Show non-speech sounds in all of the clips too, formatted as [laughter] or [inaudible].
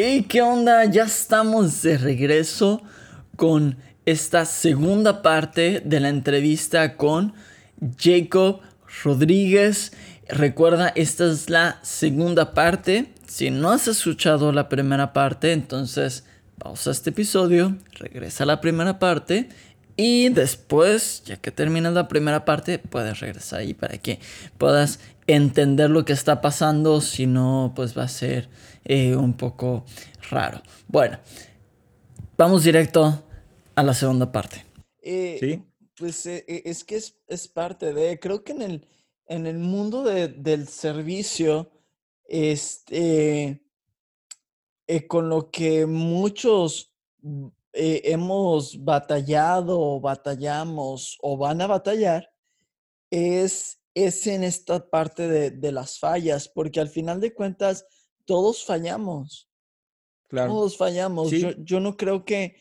Hey, ¿qué onda? Ya estamos de regreso con esta segunda parte de la entrevista con Jacob Rodríguez. Recuerda, esta es la segunda parte. Si no has escuchado la primera parte, entonces pausa este episodio, regresa a la primera parte y después, ya que terminas la primera parte, puedes regresar ahí para que puedas entender lo que está pasando. Si no, pues va a ser eh, un poco raro. Bueno, vamos directo a la segunda parte. Eh, sí. Pues eh, es que es, parte de, creo que en el, en el mundo del servicio, este, con lo que muchos hemos batallado o batallamos o van a batallar, es, es en esta parte de, de las fallas, porque al final de cuentas, todos fallamos. Claro. Todos fallamos. Yo, no creo que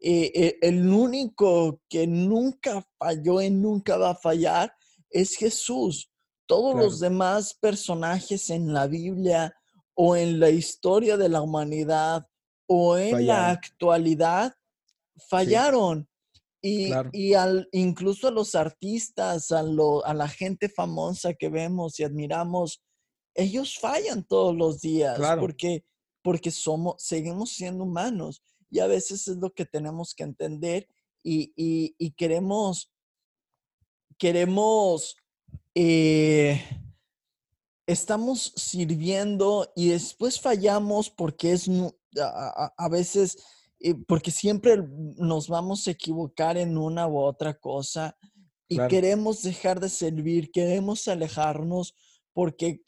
eh, eh, el único que nunca falló y nunca va a fallar es Jesús. Todos los demás personajes en la Biblia o en la historia de la humanidad o en la actualidad fallaron. Y, y al, incluso a los artistas, a, a la gente famosa que vemos y admiramos, ellos fallan todos los días porque, porque somos, seguimos siendo humanos y a veces es lo que tenemos que entender y, queremos, queremos, eh, estamos sirviendo y después fallamos porque es, a, veces, eh, porque siempre nos vamos a equivocar en una u otra cosa y queremos dejar de servir, queremos alejarnos porque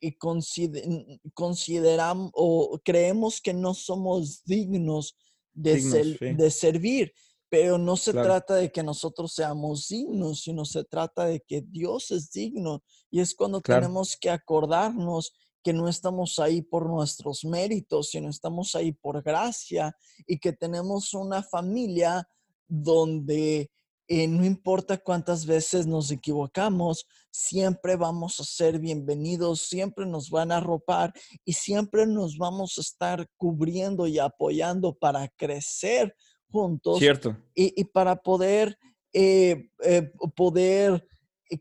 consideramos o creemos que no somos dignos de, de servir. Pero no se trata de que nosotros seamos dignos, sino se trata de que Dios es digno. Y es cuando tenemos que acordarnos que no estamos ahí por nuestros méritos, sino estamos ahí por gracia y que tenemos una familia donde eh, no importa cuántas veces nos equivocamos, siempre vamos a ser bienvenidos, siempre nos van a arropar y siempre nos vamos a estar cubriendo y apoyando para crecer juntos. Cierto. Y, para poder, eh, eh, poder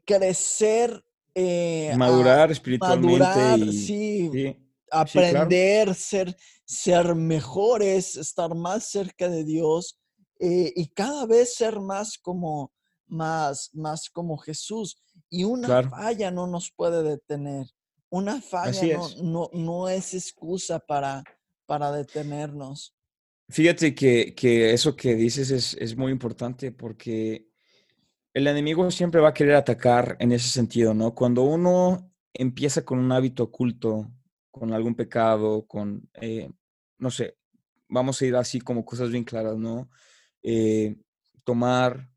crecer. madurar espiritualmente. sí, aprender, ser, ser mejores, estar más cerca de Dios eh, y cada vez ser más como, más, más como Jesús. Y una falla no nos puede detener. Una falla no, no, es excusa para, para detenernos. Fíjate que, que eso que dices es, es, muy importante porque el enemigo siempre va a querer atacar en ese sentido, ¿no? Cuando uno empieza con un hábito oculto, con algún pecado, con, eh, no sé, vamos a ir así como cosas bien claras, ¿no? Eh, tomar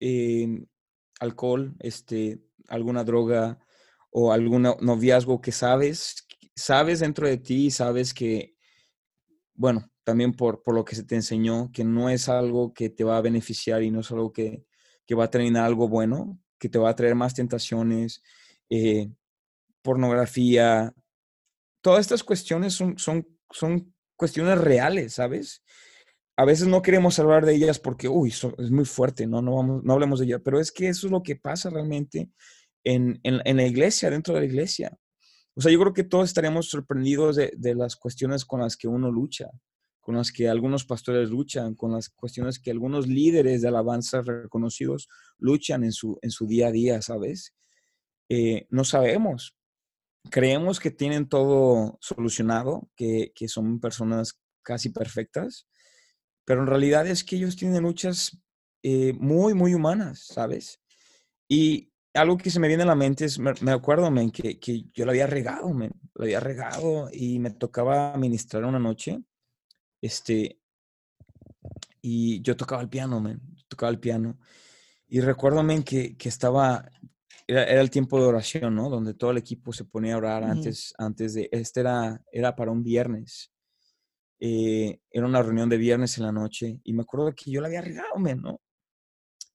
eh, alcohol, este, alguna droga o algún noviazgo que sabes, sabes dentro de ti, sabes que, bueno, también por, por lo que se te enseñó, que no es algo que te va a beneficiar y no es algo que, que va a traer algo bueno, que te va a traer más tentaciones, eh, pornografía, todas estas cuestiones son, son, son cuestiones reales, ¿sabes? A veces no queremos hablar de ellas porque, uy, es muy fuerte, ¿no? No, vamos, no hablemos de ellas, pero es que eso es lo que pasa realmente en, en, la iglesia, dentro de la iglesia. O sea, yo creo que todos estaríamos sorprendidos de, de, las cuestiones con las que uno lucha, con las que algunos pastores luchan, con las cuestiones que algunos líderes de alabanza reconocidos luchan en su, en su día a día, ¿sabes? Eh, no sabemos. Creemos que tienen todo solucionado, que, que son personas casi perfectas, pero en realidad es que ellos tienen luchas eh, muy, muy humanas, ¿sabes? Y algo que se me viene a la mente es, me, acuerdo, men, que, que, yo lo había regado, men, lo había regado y me tocaba ministrar una noche, este, y yo tocaba el piano, men, tocaba el piano. Y recuerdo, men, que, que estaba, era, el tiempo de oración, ¿no? Donde todo el equipo se ponía a orar antes, antes de, este era, era para un viernes. Eh, era una reunión de viernes en la noche y me acuerdo que yo la había regado, men, ¿no?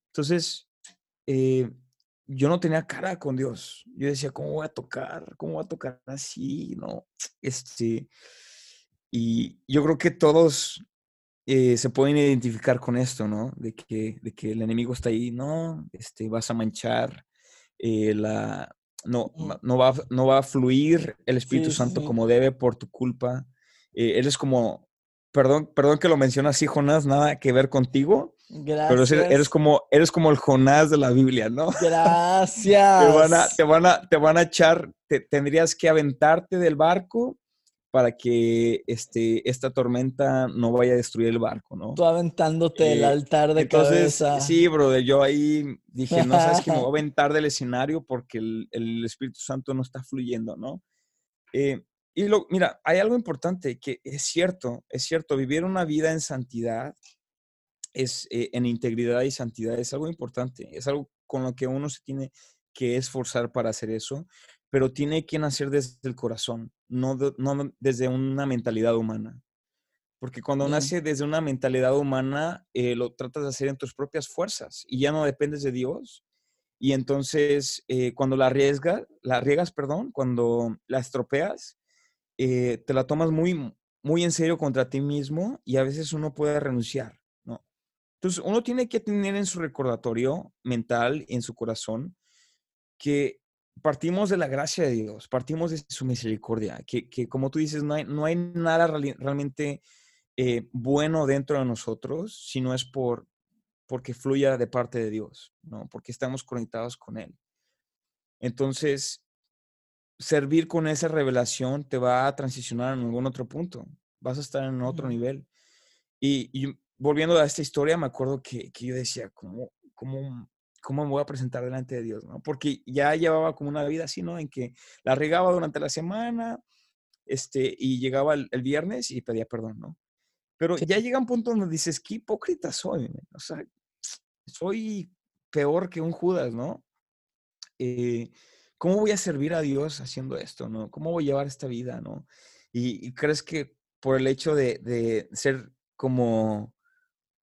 Entonces, eh, yo no tenía cara con Dios. Yo decía, ¿cómo voy a tocar? ¿Cómo voy a tocar así? ¿No? Este, y yo creo que todos eh, se pueden identificar con esto, ¿no? De que, de que el enemigo está ahí, no, este, vas a manchar, eh, la, no, no, va, no va a fluir el Espíritu Santo como debe por tu culpa. Eh, eres como, perdón, perdón que lo menciona así, Jonás, nada que ver contigo. Gracias. Pero eres como, eres como el Jonás de la Biblia, ¿no? [laughs] Gracias. te, van a, te, van a, te van a echar, tendrías que aventarte del barco para que este, esta tormenta no vaya a destruir el barco, ¿no? Tú aventándote el eh, altar de entonces, cabeza. Sí, bro, yo ahí dije, no sabes que me voy a [laughs] aventar del escenario porque el, Espíritu Santo no está fluyendo, ¿no? Eh, y lo, mira, hay algo importante que es cierto, es cierto, vivir una vida en santidad, es, eh, en integridad y santidad, es algo importante, es algo con lo que uno se tiene que esforzar para hacer eso, pero tiene que nacer desde el corazón, no, no desde una mentalidad humana. Porque cuando nace desde una mentalidad humana, eh, lo tratas de hacer en tus propias fuerzas y ya no dependes de Dios. Y entonces, eh, cuando la arriesgas, la riegas, perdón, cuando la estropeas, eh, te la tomas muy, muy en serio contra ti mismo y a veces uno puede renunciar, ¿no? Entonces, uno tiene que tener en su recordatorio mental, en su corazón, que partimos de la gracia de Dios, partimos de su misericordia, que, como tú dices, no hay, no hay nada realmente eh, bueno dentro de nosotros, si no es por, porque fluya de parte de Dios, ¿no? Porque estamos conectados con Él. Entonces, servir con esa revelación te va a transicionar en algún otro punto, vas a estar en otro nivel. Y, volviendo a esta historia, me acuerdo que, que yo decía, ¿cómo, cómo ¿cómo me voy a presentar delante de Dios? ¿no? Porque ya llevaba como una vida así, ¿no? En que la regaba durante la semana, este, y llegaba el, viernes y pedía perdón, ¿no? Pero ya llega un punto donde dices, qué hipócrita soy, o sea, soy peor que un Judas, ¿no? Eh, ¿Cómo voy a servir a Dios haciendo esto, no? ¿Cómo voy a llevar esta vida, no? Y, crees que por el hecho de, de ser como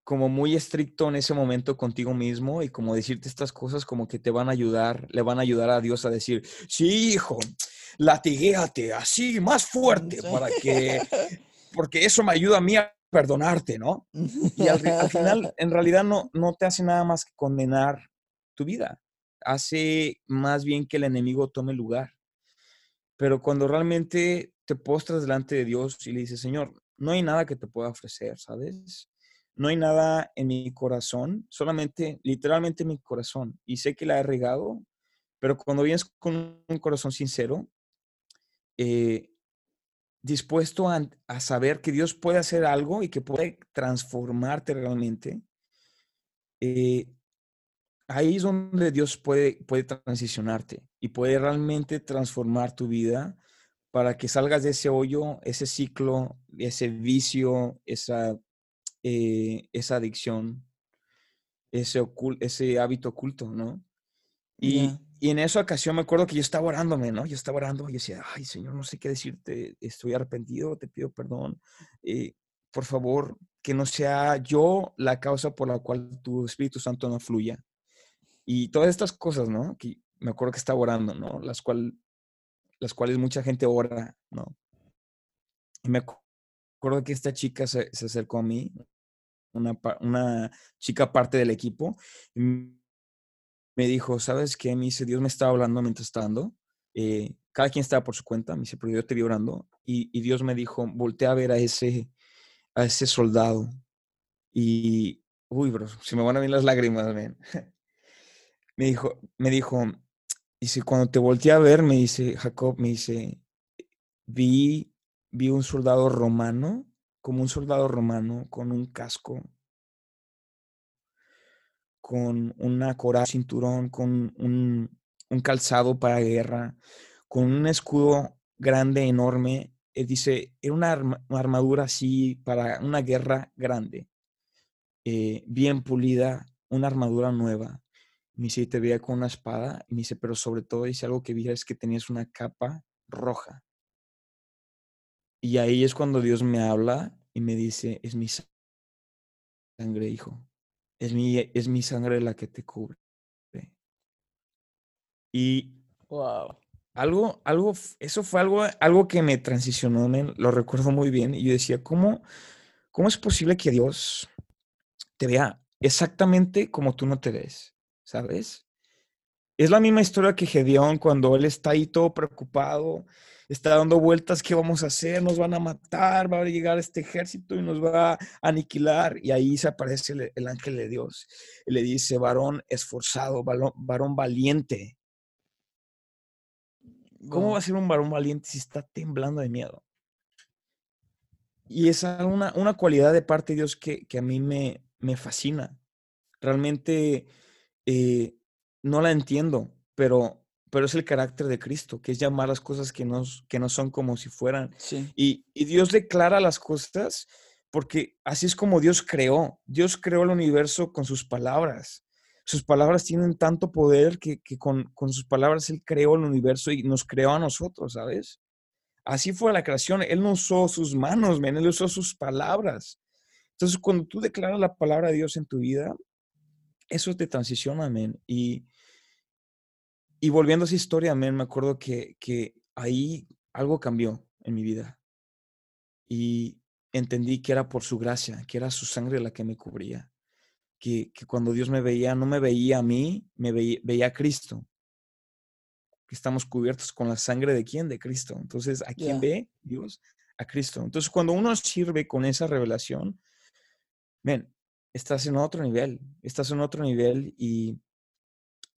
como muy estricto en ese momento contigo mismo y como decirte estas cosas como que te van a ayudar, le van a ayudar a Dios a decir, sí, hijo, latiguéate así, más fuerte, para que, [laughs] porque eso me ayuda a mí a perdonarte, ¿no? [laughs] Y al, final, en realidad no, no te hace nada más que condenar tu vida, hace más bien que el enemigo tome lugar. Pero cuando realmente te postras delante de Dios y le dices, Señor, no hay nada que te pueda ofrecer, ¿sabes? no hay nada en mi corazón, solamente, literalmente en mi corazón. Y sé que la he regado, pero cuando vienes con un corazón sincero, eh, dispuesto a, saber que Dios puede hacer algo y que puede transformarte realmente, eh, ahí es donde Dios puede, puede transicionarte y puede realmente transformar tu vida para que salgas de ese hoyo, ese ciclo, ese vicio, esa eh, esa adicción, ese, ese hábito oculto, ¿no? Y, en esa ocasión me acuerdo que yo estaba orándome, ¿no? Yo estaba orando y decía, ay, Señor, no sé qué decirte, estoy arrepentido, te pido perdón. Eh, por favor, que no sea yo la causa por la cual tu Espíritu Santo no fluya. Y todas estas cosas, ¿no? Que me acuerdo que estaba orando, ¿no? Las, cual, las cuales mucha gente ora, ¿no? Y me acuerdo que esta chica se, se acercó a mí, una, una chica parte del equipo, me dijo, ¿sabes qué? Me dice, Dios me estaba hablando mientras estaba dando. Eh, cada quien estaba por su cuenta, me dice, pero yo te vi orando. Y, y, Dios me dijo, voltea a ver a ese, a ese soldado. Y, uy, bro, se me van a venir las lágrimas, man. Me dijo, me dijo, dice, cuando te volteé a ver, me dice, Jacob, me dice, vi, vi un soldado romano como un soldado romano con un casco, con una coraza, cinturón, con un, un calzado para guerra, con un escudo grande, enorme. Eh, dice, era una, armadura así para una guerra grande, eh, bien pulida, una armadura nueva. Me dice, te veía con una espada. Y me dice, pero sobre todo dice algo que vi es que tenías una capa roja. Y ahí es cuando Dios me habla y me dice, es mi sangre, hijo. Es mi, es mi sangre la que te cubre. Y wow. algo, algo, eso fue algo, algo que me transicionó, lo recuerdo muy bien. Y yo decía, ¿cómo, ¿cómo es posible que Dios te vea exactamente como tú no te ves? ¿Sabes? Es la misma historia que Gedeón cuando él está ahí todo preocupado, está dando vueltas, ¿qué vamos a hacer? Nos van a matar, va a llegar este ejército y nos va a aniquilar. Y ahí se aparece el, ángel de Dios y le dice, varón esforzado, varón, valiente. ¿Cómo va a ser un varón valiente si está temblando de miedo? Y es una, una cualidad de parte de Dios que, a mí me, me fascina. Realmente eh, no la entiendo, pero pero es el carácter de Cristo, que es llamar las cosas que no, que no son como si fueran. Y, Dios declara las cosas porque así es como Dios creó. Dios creó el universo con sus palabras. Sus palabras tienen tanto poder que, con, sus palabras Él creó el universo y nos creó a nosotros, ¿sabes? Así fue la creación. Él no usó sus manos, Él usó sus palabras. Entonces, cuando tú declaras la palabra de Dios en tu vida, eso te transiciona, amén. Y, y volviendo a esa historia, me acuerdo que, que ahí algo cambió en mi vida. Y entendí que era por su gracia, que era su sangre la que me cubría. Que, que cuando Dios me veía, no me veía a mí, me veía, a Cristo. Que estamos cubiertos con la sangre de quién? De Cristo. Entonces, ¿a quién ve Dios? A Cristo. Entonces, cuando uno sirve con esa revelación, ven, estás en otro nivel, estás en otro nivel y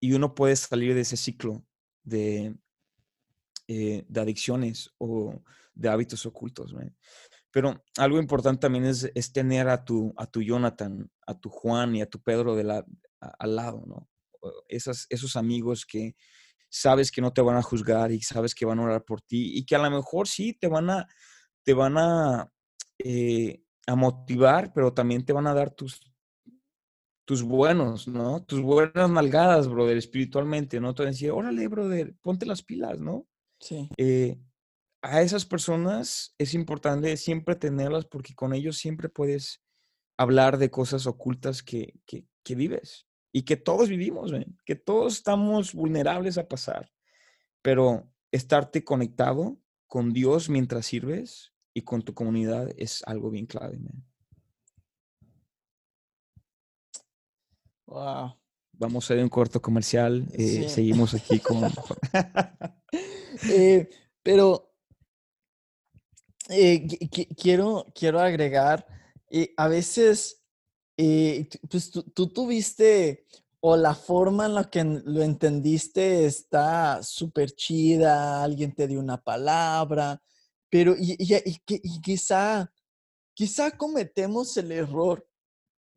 y uno puede salir de ese ciclo de, eh, de adicciones o de hábitos ocultos. Pero algo importante también es, es, tener a tu, a tu Jonathan, a tu Juan y a tu Pedro de la, al lado, ¿no? Esos amigos que sabes que no te van a juzgar y sabes que van a orar por ti y que a lo mejor sí te van a, te van a, eh, a motivar, pero también te van a dar tus, tus buenos, ¿no? Tus buenas malgadas, brother, espiritualmente, ¿no? Te decir, órale, brother, ponte las pilas, ¿no? Sí. Eh, a esas personas es importante siempre tenerlas porque con ellos siempre puedes hablar de cosas ocultas que, que, que vives y que todos vivimos, ¿ven? que todos estamos vulnerables a pasar, pero estarte conectado con Dios mientras sirves y con tu comunidad es algo bien clave. ¿ven? Vamos a ver un corto comercial. Eh, seguimos aquí [laughs] con. Eh, pero eh, quiero, quiero agregar, a veces, pues tú, tuviste, o la forma en la que lo entendiste está súper chida, alguien te dio una palabra, pero y, y, quizá, quizá cometemos el error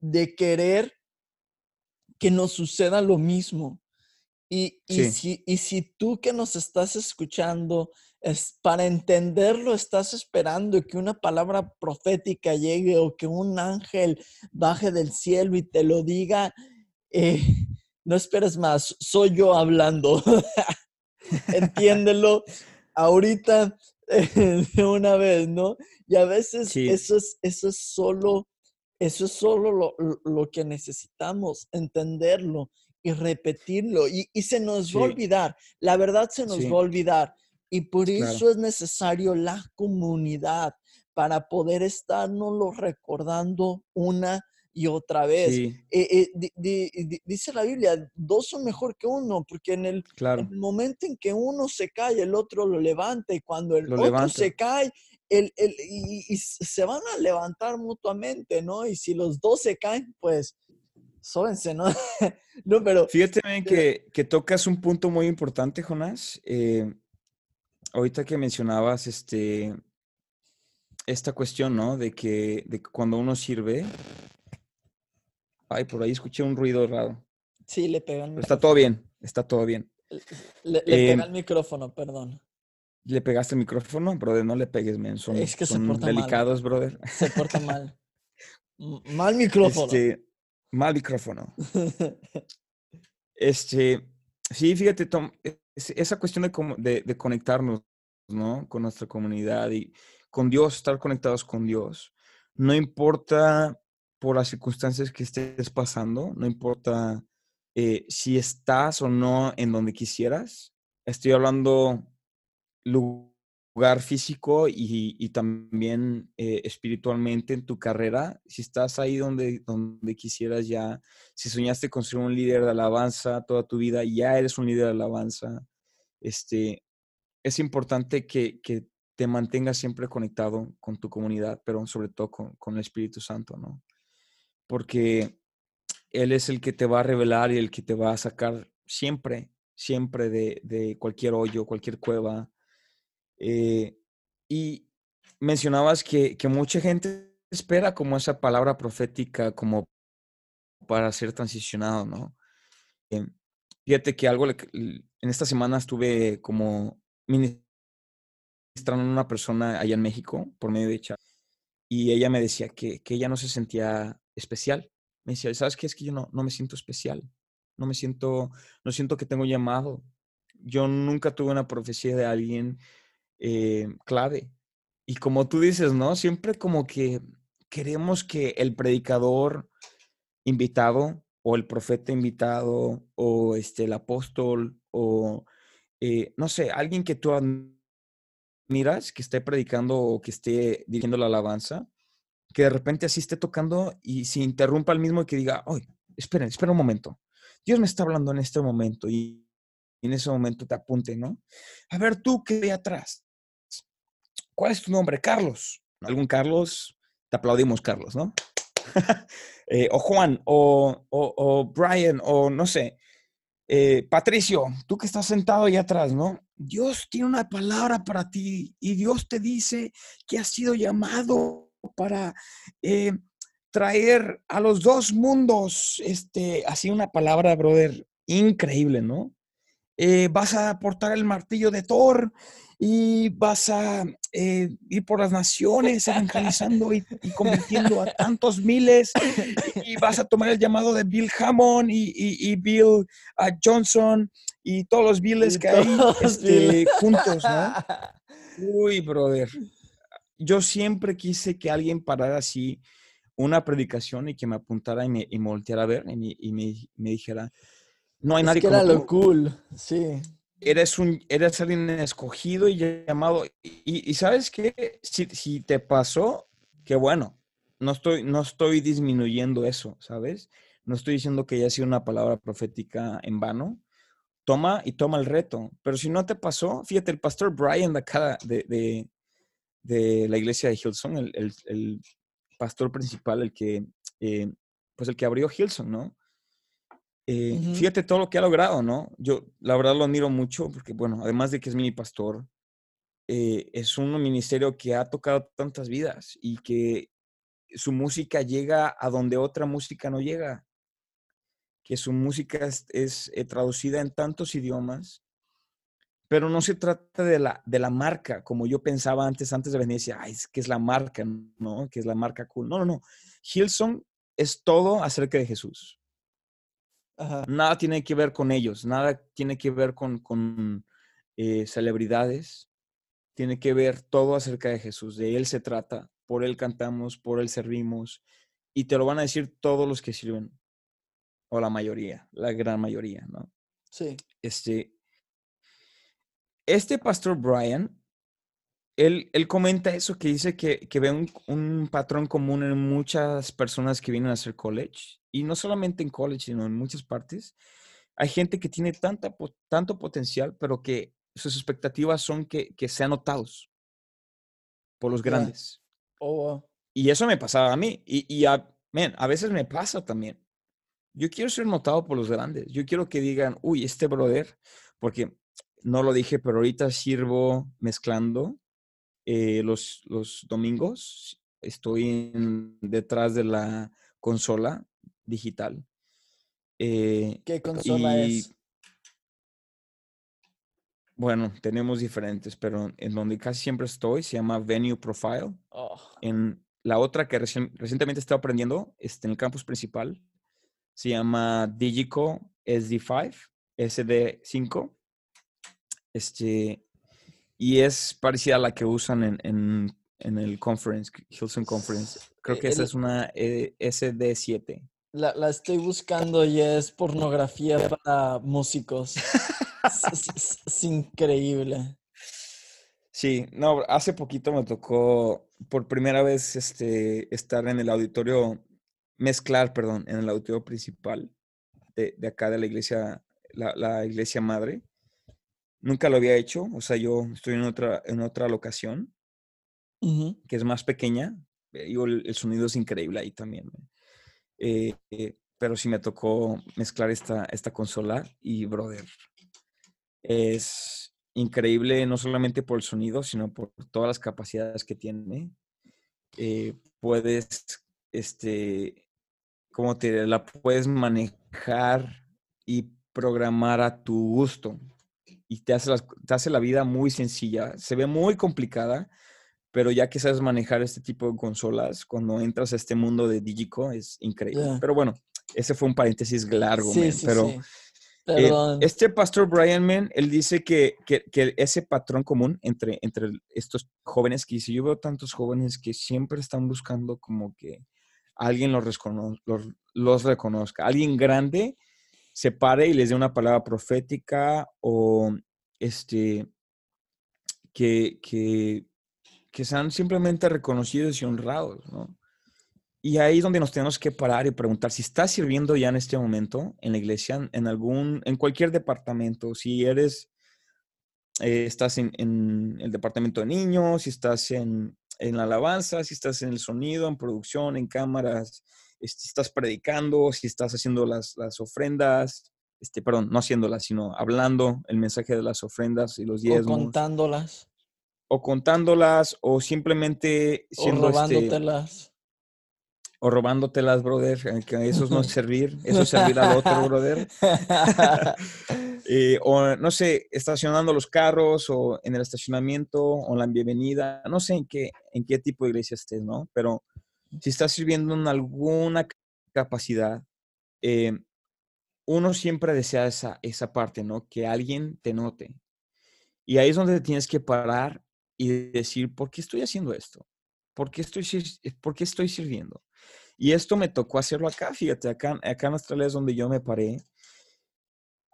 de querer que nos suceda lo mismo. Y, si, y si tú que nos estás escuchando, es, para entenderlo, estás esperando que una palabra profética llegue o que un ángel baje del cielo y te lo diga, eh, no esperes más, soy yo hablando. [laughs] [laughs] Entiéndelo ahorita [laughs] de una vez, ¿no? Y a veces eso, es, eso es solo eso es solo lo, que necesitamos, entenderlo y repetirlo. Y, se nos va a olvidar, la verdad se nos va a olvidar. Y por eso es necesario la comunidad para poder estarnos recordando una y otra vez. Eh, eh, dice la Biblia, dos son mejor que uno, porque en el, momento en que uno se cae, el otro lo levanta, y cuando el otro se cae, el, el, y, se van a levantar mutuamente, ¿no? Y si los dos se caen, pues sóbense, ¿no? [laughs] no, pero... Fíjate bien que, que, tocas un punto muy importante, Jonás. Eh, ahorita que mencionabas este, esta cuestión, ¿no? De que, de cuando uno sirve... Ay, por ahí escuché un ruido raro. Sí, le pegan. está todo bien, está todo bien. Le, le Em, pega el micrófono, perdón. ¿Le pegaste el micrófono? Brother, no le pegues, men. Son, Es que se son mal. delicados, brother. Se porta mal. [laughs] Mal micrófono. Este, mal micrófono. [laughs] Este, sí, fíjate, Tom, es- esa cuestión de, de, de conectarnos, ¿no? Con nuestra comunidad y con Dios, estar conectados con Dios. No importa por las circunstancias que estés pasando, no importa eh, si estás o no en donde quisieras. Estoy hablando lu- lugar físico y, y también eh, espiritualmente en tu carrera. Si estás ahí donde, donde quisieras ya, si soñaste con ser un líder de alabanza toda tu vida, ya eres un líder de alabanza. Este, es importante que, que te mantengas siempre conectado con tu comunidad, pero sobre todo con, con el Espíritu Santo, ¿no? Porque Él es el que te va a revelar y el que te va a sacar siempre, siempre de, de cualquier hoyo, cualquier cueva. Eh, y mencionabas que, que mucha gente espera como esa palabra profética como para ser transicionado, ¿no? Eh, fíjate que algo, en esta semana estuve como ministrando a una persona allá en México por medio de chat y ella me decía que, que ella no se sentía especial. Me decía, ¿sabes qué? Es que yo no, no me siento especial. No me siento, no siento que tengo llamado. Yo nunca tuve una profecía de alguien eh, clave. Y como tú dices, ¿no? Siempre como que queremos que el predicador invitado o el profeta invitado o este, el apóstol o, eh, no sé, alguien que tú admiras, que esté predicando o que esté dirigiendo la alabanza, que de repente así esté tocando y se interrumpa al mismo y que diga, oye, esperen, espera un momento. Dios me está hablando en este momento y en ese momento te apunte, ¿no? A ver, tú que ve atrás. ¿Cuál es tu nombre? Carlos. ¿Algún Carlos? Te aplaudimos, Carlos, ¿no? [laughs] Eh, o Juan, o, o, o Brian, o no sé. Eh, Patricio, tú que estás sentado ahí atrás, ¿no? Dios tiene una palabra para ti y Dios te dice que has sido llamado para eh, traer a los dos mundos, este, así una palabra, brother, increíble, ¿no? Eh, vas a portar el martillo de Thor y vas a eh, ir por las naciones evangelizando y, y convirtiendo a tantos miles y vas a tomar el llamado de Bill Hammond y, y- y Bill uh, Johnson y todos los Billes Y que hay este, juntos, ¿no? [laughs] Uy, brother. Yo siempre quise que alguien parara así una predicación y que me apuntara y me, y me volteara a ver y me, y me- me dijera, no hay Es nadie que como era tú. lo cool, sí. Eres, un, eres alguien escogido y llamado. Y, y sabes qué, si, si te pasó, qué bueno. No estoy, no estoy disminuyendo eso, ¿sabes? No estoy diciendo que haya sido una palabra profética en vano. Toma y toma el reto. Pero si no te pasó, fíjate, el pastor Brian de acá, de, de, de la iglesia de Hillsong, el, el- el pastor principal, el que, eh, pues el que abrió Hillsong, ¿no? Eh, Ujú. Fíjate todo lo que ha logrado, ¿no? Yo la verdad lo admiro mucho porque, bueno, además de que es mi pastor, eh, es un ministerio que ha tocado tantas vidas y que su música llega a donde otra música no llega, que su música es, es, eh, traducida en tantos idiomas, pero no se trata de la, de la marca, como yo pensaba antes, antes de venir, decía, ay, es que es la marca, ¿no? Que es la marca cool. No, no, no. Hillsong es todo acerca de Jesús Ajá. nada tiene que ver con ellos, nada tiene que ver con, con eh, celebridades, tiene que ver todo acerca de Jesús, de Él se trata, por Él cantamos, por Él servimos, y te lo van a decir todos los que sirven, o la mayoría, la gran mayoría, ¿no? Sí. Este, este pastor Brian, él, él comenta eso, que dice que, que ve un, un patrón común en muchas personas que vienen a hacer college, y no solamente en college, sino en muchas partes. Hay gente que tiene tanta, tanto potencial, pero que sus expectativas son que, que sean notados por los grandes. Oh, wow. Y eso me pasaba a mí. Y, y a, man, a veces me pasa también. Yo quiero ser notado por los grandes. Yo quiero que digan, uy, este brother, porque no lo dije, pero ahorita sirvo mezclando eh, los, los domingos. Estoy en- detrás de la consola digital. Eh, ¿Qué consola y es? Bueno, tenemos diferentes, pero en donde casi siempre estoy se llama Venue Profile. Oh, En la otra que recien- recientemente estoy aprendiendo, este, en el campus principal, se llama Digico SD5, SD5. Este, y es parecida a la que usan en, en- en el conference, Hilson Conference. Creo que esa el- es una eh, SD7. la, la estoy buscando y es pornografía para músicos. es, es- es- es increíble. Sí, no, hace poquito me tocó por primera vez este, estar en el auditorio, mezclar, perdón, en el auditorio principal de, de acá de la iglesia, la, la iglesia madre. Nunca lo había hecho, o sea, yo estoy en otra, en otra locación que es más pequeña, eh, digo, el, el sonido es increíble ahí también. Eh, eh, pero sí me tocó mezclar esta, esta consola y, brother, es increíble no solamente por el sonido, sino por todas las capacidades que tiene. Eh, puedes, este, ¿cómo te diré? La puedes manejar y programar a tu gusto. Y te hace, las- te hace la vida muy sencilla. Se ve muy complicada, pero ya que sabes manejar este tipo de consolas, cuando entras a este mundo de Digico, es increíble. Pero bueno, ese fue un paréntesis largo, Sí, man, sí, pero... sí. Eh, este pastor Brian Man, él dice que, que- que ese patrón común entre, entre estos jóvenes que dice, yo veo tantos jóvenes que siempre están buscando como que alguien los, recono- los, los reconozca, alguien grande se pare y les dé una palabra profética o este, que, que, que sean simplemente reconocidos y honrados, ¿no? Y ahí es donde nos tenemos que parar y preguntar si estás sirviendo ya en este momento en la iglesia, en algún, en cualquier departamento, si eres, eh, estás en, el departamento de niños, si estás en, en la alabanza, si estás en el sonido, en producción, en cámaras, si estás predicando, si estás haciendo las, las ofrendas, este, perdón, no haciéndolas, sino hablando el mensaje de las ofrendas y los o diezmos, contándolas. o contándolas, o simplemente O siendo este, robándotelas. o robándotelas, brother, eh, que eso no es servir, eso es servir al otro, brother. [laughs] Eh, o no sé, estacionando los carros o en el estacionamiento o en la bienvenida, no sé en qué, en qué tipo de iglesia estés, ¿no? Pero si estás sirviendo en alguna capacidad, eh, uno siempre desea esa, esa parte, ¿no? Que alguien te note. Y ahí es donde tienes que parar y decir, ¿por qué estoy haciendo esto? ¿Por qué estoy, sir- por qué estoy sirviendo? Y esto me tocó hacerlo acá, fíjate, acá, acá en Australia es donde yo me paré.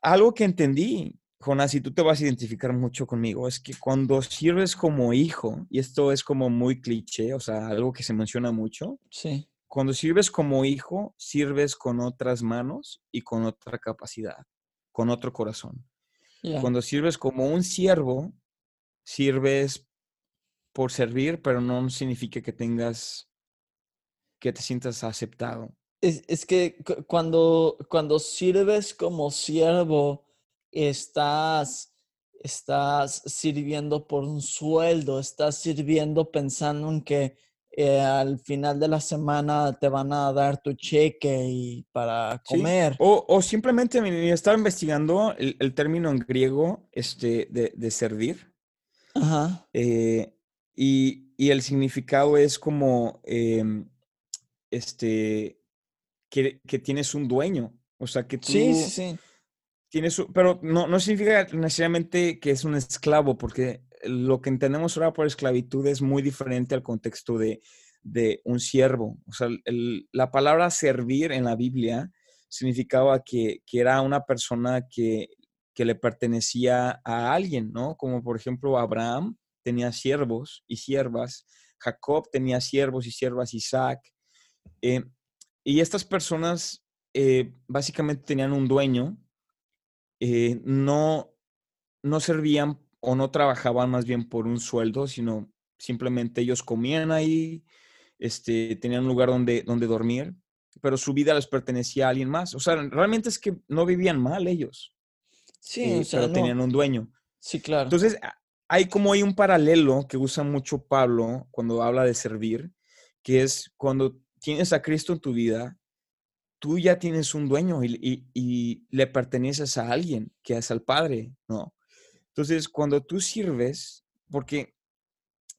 Algo que entendí, Jonás, y tú te vas a identificar mucho conmigo, es que cuando sirves como hijo, y esto es como muy cliché, o sea, algo que se menciona mucho, Sí. cuando sirves como hijo, sirves con otras manos y con otra capacidad, con otro corazón. ya. Cuando sirves como un siervo, sirves por servir, pero no significa que tengas, que te sientas aceptado. Es, es que cu- cuando, cuando sirves como siervo, estás, estás sirviendo por un sueldo, estás sirviendo pensando en que eh, al final de la semana te van a dar tu cheque y para ¿sí? comer. O, o simplemente me- estaba investigando el, el término en griego este, de, de servir. Ajá. eh, y, y el significado es como em, este que, que tienes un dueño. O sea, que tú Sí, sí, sí. Tienes, un- pero no, no significa necesariamente que es un esclavo, porque lo que entendemos ahora por esclavitud es muy diferente al contexto de, de un siervo. O sea, la palabra servir en la Biblia significaba que, que era una persona que, que le pertenecía a alguien, ¿no? Como por ejemplo Abraham tenía siervos y siervas, Jacob tenía siervos y siervas, Isaac. eh, y estas personas eh, básicamente tenían un dueño, eh, no, no servían o no trabajaban más bien por un sueldo, sino simplemente ellos comían ahí, este, tenían un lugar donde, donde dormir, pero su vida les pertenecía a alguien más. O sea, realmente es que no vivían mal ellos, Sí, eh, o sea, pero no. tenían un dueño. Sí, claro. Entonces, hay como hay un paralelo que usa mucho Pablo cuando habla de servir, que es cuando tienes a Cristo en tu vida, tú ya tienes un dueño y, le perteneces a alguien, que es al Padre, ¿no? Entonces, cuando tú sirves, porque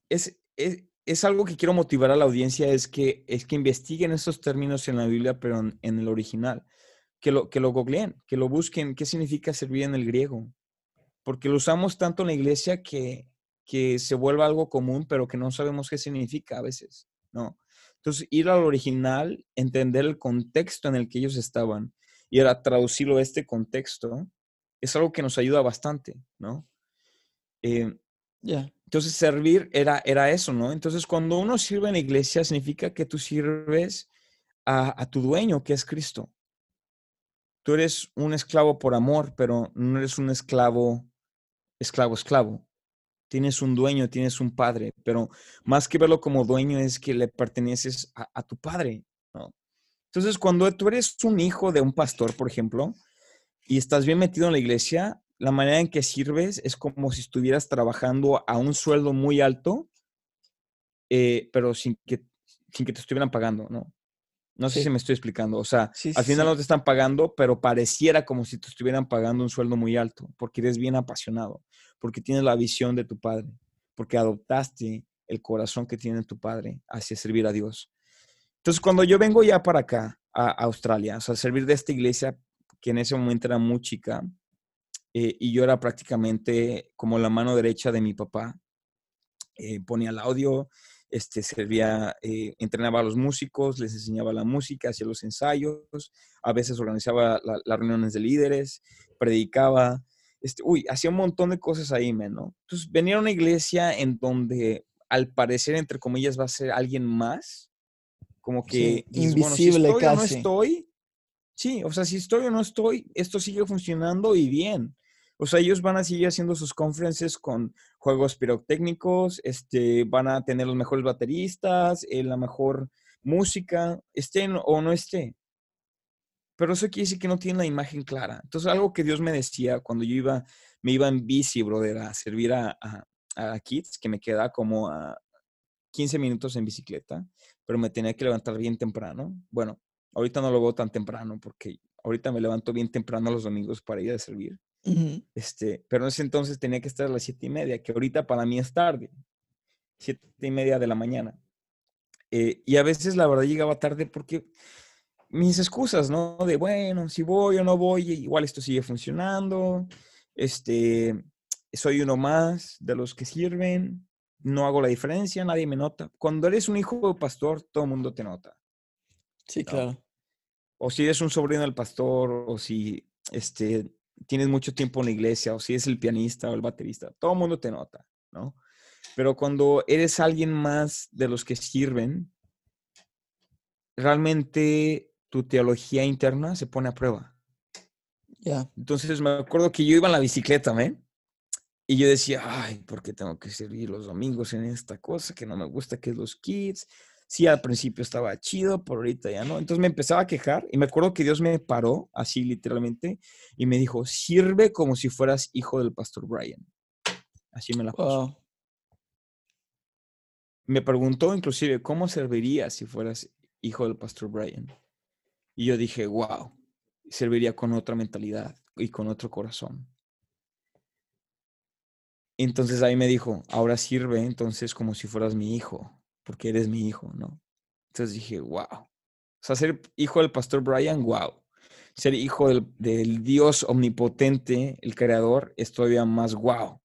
es, es, algo que quiero motivar a la audiencia, es que, es que investiguen estos términos en la Biblia, pero en, en el original. Que lo, que lo googleen, que lo busquen, qué significa servir en el griego. Porque lo usamos tanto en la iglesia que, que se vuelve algo común, pero que no sabemos qué significa a veces, ¿no? Entonces, ir al original, entender el contexto en el que ellos estaban y ahora traducirlo a este contexto, es algo que nos ayuda bastante, ¿no? Eh, ya. Entonces, servir era, era eso, ¿no? Entonces, cuando uno sirve en la iglesia, significa que tú sirves a, a tu dueño, que es Cristo. Tú eres un esclavo por amor, pero no eres un esclavo, esclavo, esclavo tienes un dueño, tienes un padre, pero más que verlo como dueño es que le perteneces a, tu padre, ¿no? Entonces, cuando tú eres un hijo de un pastor, por ejemplo, y estás bien metido en la iglesia, la manera en que sirves es como si estuvieras trabajando a un sueldo muy alto, eh, pero sin que, sin que te estuvieran pagando, ¿no? No sé si me estoy explicando. O sea, al final no te están pagando, pero pareciera como si te estuvieran pagando un sueldo muy alto, porque eres bien apasionado, porque tienes la visión de tu padre, porque adoptaste el corazón que tiene tu padre hacia servir a Dios. Entonces, cuando yo vengo ya para acá, a Australia, o sea, servir de esta iglesia, que en ese momento era muy chica, eh, y yo era prácticamente como la mano derecha de mi papá, eh, ponía el audio, este, servía, eh, entrenaba a los músicos, les enseñaba la música, hacía los ensayos, a veces organizaba las reuniones de líderes, predicaba, este, uy, hacía un montón de cosas ahí, ¿no? Entonces venía a una iglesia en donde al parecer, entre comillas, va a ser alguien más, como que invisible bueno, si casi. no estoy, sí, o sea, si estoy o no estoy, esto sigue funcionando y bien. O sea, ellos van a seguir haciendo sus conferencias con juegos pirotécnicos, este, van a tener los mejores bateristas, eh, la mejor música, estén o no esté. Pero eso quiere decir que no tienen la imagen clara. Entonces, algo que Dios me decía cuando yo iba, me iba en bici, brother, a servir a, a, Kids, que me queda como a 15 minutos en bicicleta, pero me tenía que levantar bien temprano. Bueno, ahorita no lo veo tan temprano porque ahorita me levanto bien temprano los domingos para ir a servir este, pero en ese entonces tenía que estar a las siete y media, que ahorita para mí es tarde, siete y media de la mañana. Eh, y a veces la verdad llegaba tarde porque mis excusas, ¿no? De bueno, si voy o no voy, igual esto sigue funcionando. Este, soy uno más de los que sirven, no hago la diferencia, nadie me nota. Cuando eres un hijo de pastor, todo el mundo te nota. Sí, claro. O si eres un sobrino del pastor, o si este, tienes mucho tiempo en la iglesia o si es el pianista o el baterista, todo el mundo te nota, ¿no? Pero cuando eres alguien más de los que sirven, realmente tu teología interna se pone a prueba. Ya. Entonces me acuerdo que yo iba en la bicicleta, ¿me? Y yo decía, ay, ¿por qué tengo que servir los domingos en esta cosa que no me gusta, que es los kids? Sí, al principio estaba chido, por ahorita ya no. Entonces me empezaba a quejar y me acuerdo que Dios me paró, así literalmente, y me dijo, sirve como si fueras hijo del pastor Brian. Así me la puso. Me preguntó inclusive, ¿cómo serviría si fueras hijo del pastor Brian? Y yo dije, wow, serviría con otra mentalidad y con otro corazón. Entonces ahí me dijo, ahora sirve entonces como si fueras mi hijo porque eres mi hijo, ¿no? Entonces dije, wow. O sea, ser hijo del pastor Brian, wow. Ser hijo del, Dios omnipotente, el creador, es todavía más wow.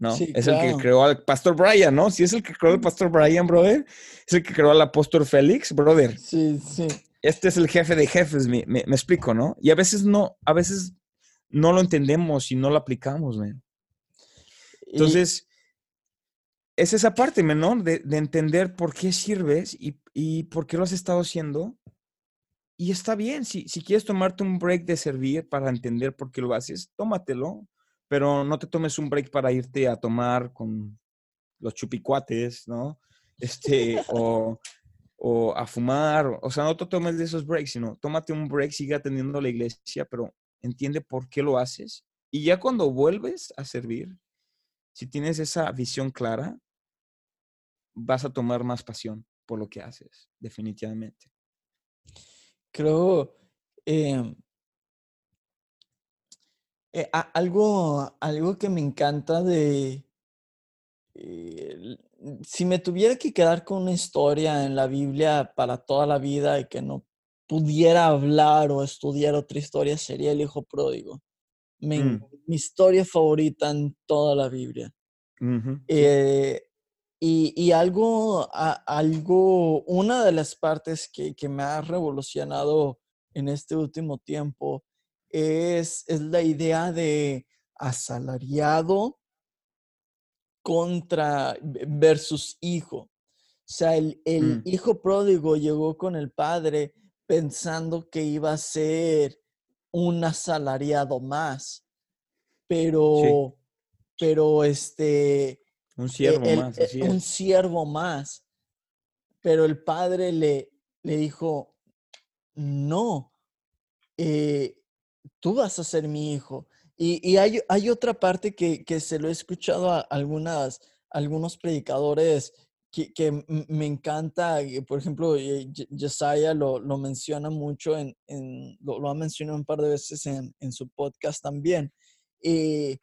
¿No? es el que creó al pastor Brian, ¿no? Si es el que creó al pastor Brian, brother, es el que creó al apóstol Félix, brother. Sí, sí. Este es el jefe de jefes, me, me, explico, ¿no? Y a veces no, a veces no lo entendemos y no lo aplicamos, man. Entonces, es esa parte, ¿no? De, entender por qué sirves y, por qué lo has estado haciendo. Y está bien, si, si quieres tomarte un break de servir para entender por qué lo haces, tómatelo, pero no te tomes un break para irte a tomar con los chupicuates, ¿no? Este, o, o a fumar, o sea, no te tomes de esos breaks, sino tómate un break, sigue atendiendo a la iglesia, pero entiende por qué lo haces. Y ya cuando vuelves a servir, si tienes esa visión clara, vas a tomar más pasión por lo que haces, definitivamente. Creo, em, Eh, algo, algo que me encanta de... Eh, si me tuviera que quedar con una historia en la Biblia para toda la vida y que no pudiera hablar o estudiar otra historia, sería el hijo pródigo. Mm. Mi historia favorita en toda la Biblia. Eh, y, algo, algo, una de las partes que, que, me ha revolucionado en este último tiempo es, es la idea de asalariado contra versus hijo. O sea, el, el mm. hijo pródigo llegó con el padre pensando que iba a ser un asalariado más, pero, pero este... Un e, siervo más. E, un siervo más. Pero el padre le, le dijo, no, eh, tú vas a ser mi hijo. Y, hay, hay, otra parte que, que, se lo he escuchado a algunas, algunos predicadores que, me encanta, por ejemplo, Josiah lo, lo menciona mucho, en, lo, ha mencionado un par de veces en, su podcast también. Eh,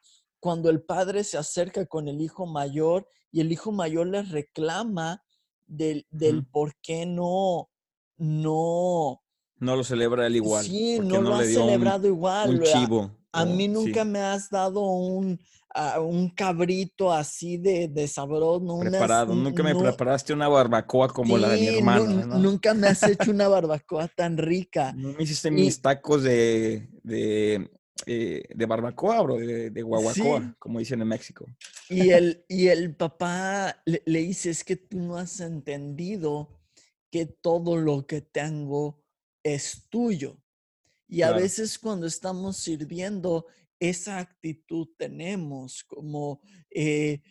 cuando el padre se acerca con el hijo mayor y el hijo mayor le reclama del, del por qué no, no... No lo celebra él igual. Sí, no, lo ha celebrado igual. Un chivo. A, mí nunca me has dado un, un cabrito así de, de sabroso. Preparado. nunca me preparaste una barbacoa como la de mi hermano. Nunca me has hecho [laughs] una barbacoa tan rica. No me hiciste mis tacos de, de, eh, de barbacoa, bro, de, de guaguacoa, como dicen en México. Y el, [laughs] y el papá le, le dice, es que tú no has entendido que todo lo que tengo es tuyo. Y a veces cuando estamos sirviendo esa actitud tenemos, como, eh,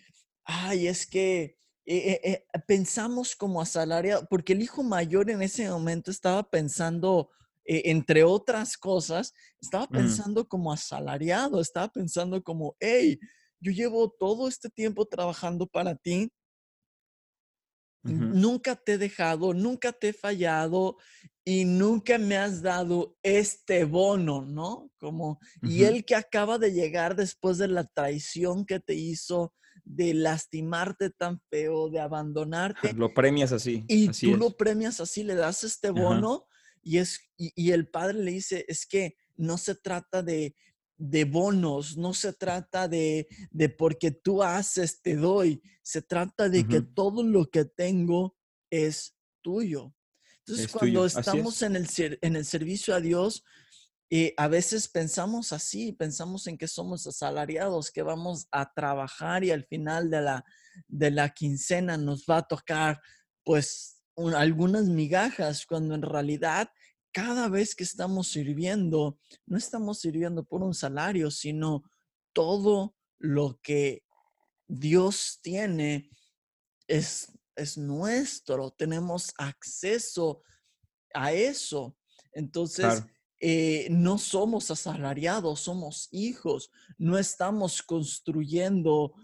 ay, es que eh, eh, pensamos como asalariado, porque el hijo mayor en ese momento estaba pensando, entre otras cosas, estaba mm. pensando como asalariado, estaba pensando como, hey, yo llevo todo este tiempo trabajando para ti, Nunca te he dejado, nunca te he fallado y nunca me has dado este bono, ¿no? Como, y él que acaba de llegar después de la traición que te hizo, de lastimarte tan feo, de abandonarte. Lo premias así. Y tú lo premias así, le das este bono y, es, y el padre le dice, es que no se trata de, de bonos, no se trata de, de, porque tú haces, te doy, se trata de que todo lo que tengo es tuyo. Entonces, cuando estamos en el, en el servicio a Dios, eh, a veces pensamos así, pensamos en que somos asalariados, que vamos a trabajar y al final de la, de la quincena nos va a tocar pues algunas migajas, cuando en realidad cada vez que estamos sirviendo, no estamos sirviendo por un salario, sino todo lo que Dios tiene es, es nuestro, tenemos acceso a eso. Entonces, eh, no somos asalariados, somos hijos, no estamos construyendo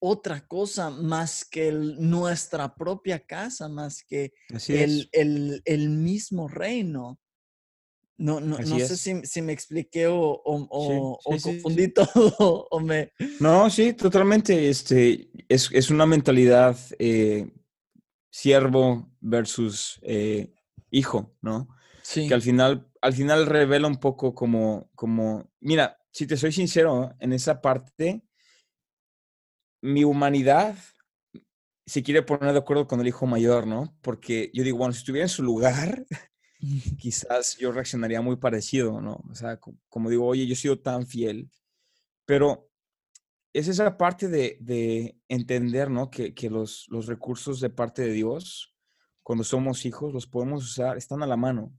otra cosa más que nuestra propia casa, más que el, mismo reino. No, no, no sé si, me expliqué o, confundí [laughs] todo o me... No, sí, totalmente. Este, es, una mentalidad eh, siervo versus eh, hijo, ¿no? Sí. Que al final, al final revela un poco como, como, mira, si te soy sincero, en esa parte mi humanidad se quiere poner de acuerdo con el hijo mayor, ¿no? Porque yo digo, bueno, si estuviera en su lugar, [laughs] [laughs] quizás yo reaccionaría muy parecido, ¿no? O sea, como digo, oye, yo he sido tan fiel, pero es esa parte de, entender, ¿no? Que, los, los, recursos de parte de Dios, cuando somos hijos, los podemos usar, están a la mano.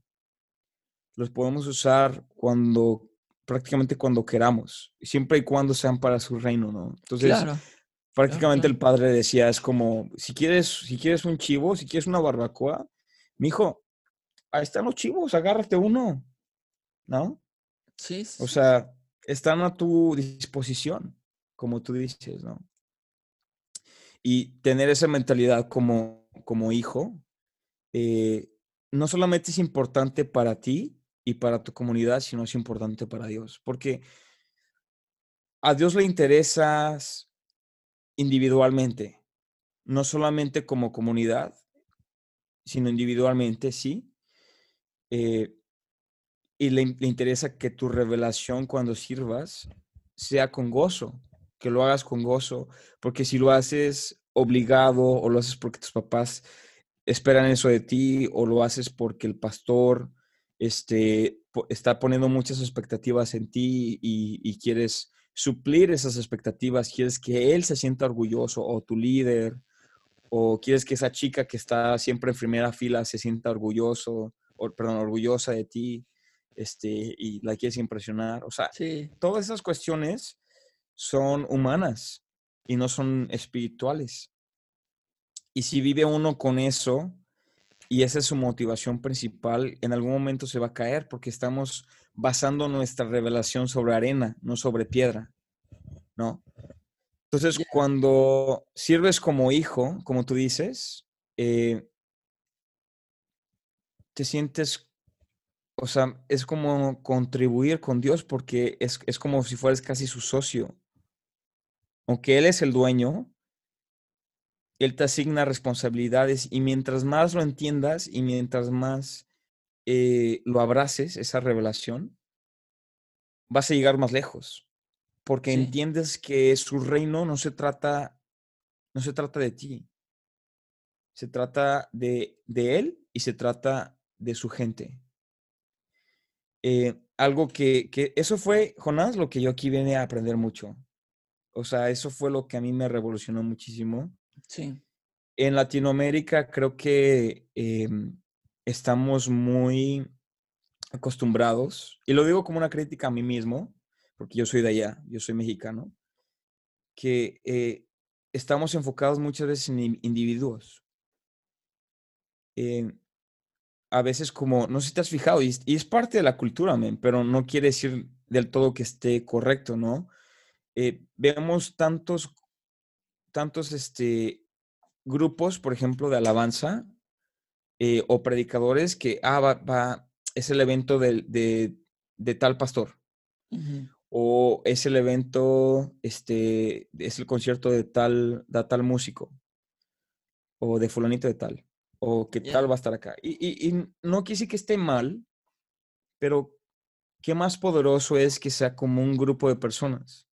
Los podemos usar cuando, prácticamente cuando queramos, siempre y cuando sean para su reino, ¿no? Entonces, claro. Prácticamente el padre decía, es como, si quieres, si quieres un chivo, si quieres una barbacoa, mi hijo, ahí están los chivos, agárrate uno, ¿no? Sí. O sea, están a tu disposición, como tú dices, ¿no? Y tener esa mentalidad como, como hijo, eh, no solamente es importante para ti y para tu comunidad, sino es importante para Dios. Porque a Dios le interesas individualmente, no solamente como comunidad, sino individualmente, sí. Eh, y le, interesa que tu revelación cuando sirvas sea con gozo, que lo hagas con gozo, porque si lo haces obligado o lo haces porque tus papás esperan eso de ti o lo haces porque el pastor este, está poniendo muchas expectativas en ti y, quieres suplir esas expectativas, quieres que él se sienta orgulloso o tu líder, o quieres que esa chica que está siempre en primera fila se sienta orgulloso, o, perdón, orgullosa de ti, este, y la quieres impresionar. O sea, Sí, todas esas cuestiones son humanas y no son espirituales. Y si vive uno con eso y esa es su motivación principal, en algún momento se va a caer porque estamos basando nuestra revelación sobre arena, no sobre piedra, ¿no? Entonces, Ya. cuando sirves como hijo, como tú dices, eh, te sientes, o sea, es como contribuir con Dios porque es, es como si fueras casi su socio. Aunque Él es el dueño, Él te asigna responsabilidades y mientras más lo entiendas y mientras más eh, lo abraces, esa revelación, vas a llegar más lejos. Porque Sí. entiendes que su reino no se trata, no se trata de ti. Se trata de, de Él y se trata de su gente. Eh, algo que, que, eso fue, Jonás, lo que yo aquí vine a aprender mucho. O sea, eso fue lo que a mí me revolucionó muchísimo. sí, En Latinoamérica creo que eh, estamos muy acostumbrados, y lo digo como una crítica a mí mismo, porque yo soy de allá, yo soy mexicano, que eh, estamos enfocados muchas veces en in- individuos. Eh, a veces como, no sé si te has fijado, y es, parte de la cultura, men, pero no quiere decir del todo que esté correcto, ¿no? Eh, vemos tantos, tantos este, grupos, por ejemplo, de alabanza eh, o predicadores que, ah, va, va, es el evento del- de, de tal pastor o es el evento, este, es el concierto de tal, de tal músico, o de fulanito de tal, o que tal va a estar acá. Y, y, y no quise que esté mal, pero qué más poderoso es que sea como un grupo de personas,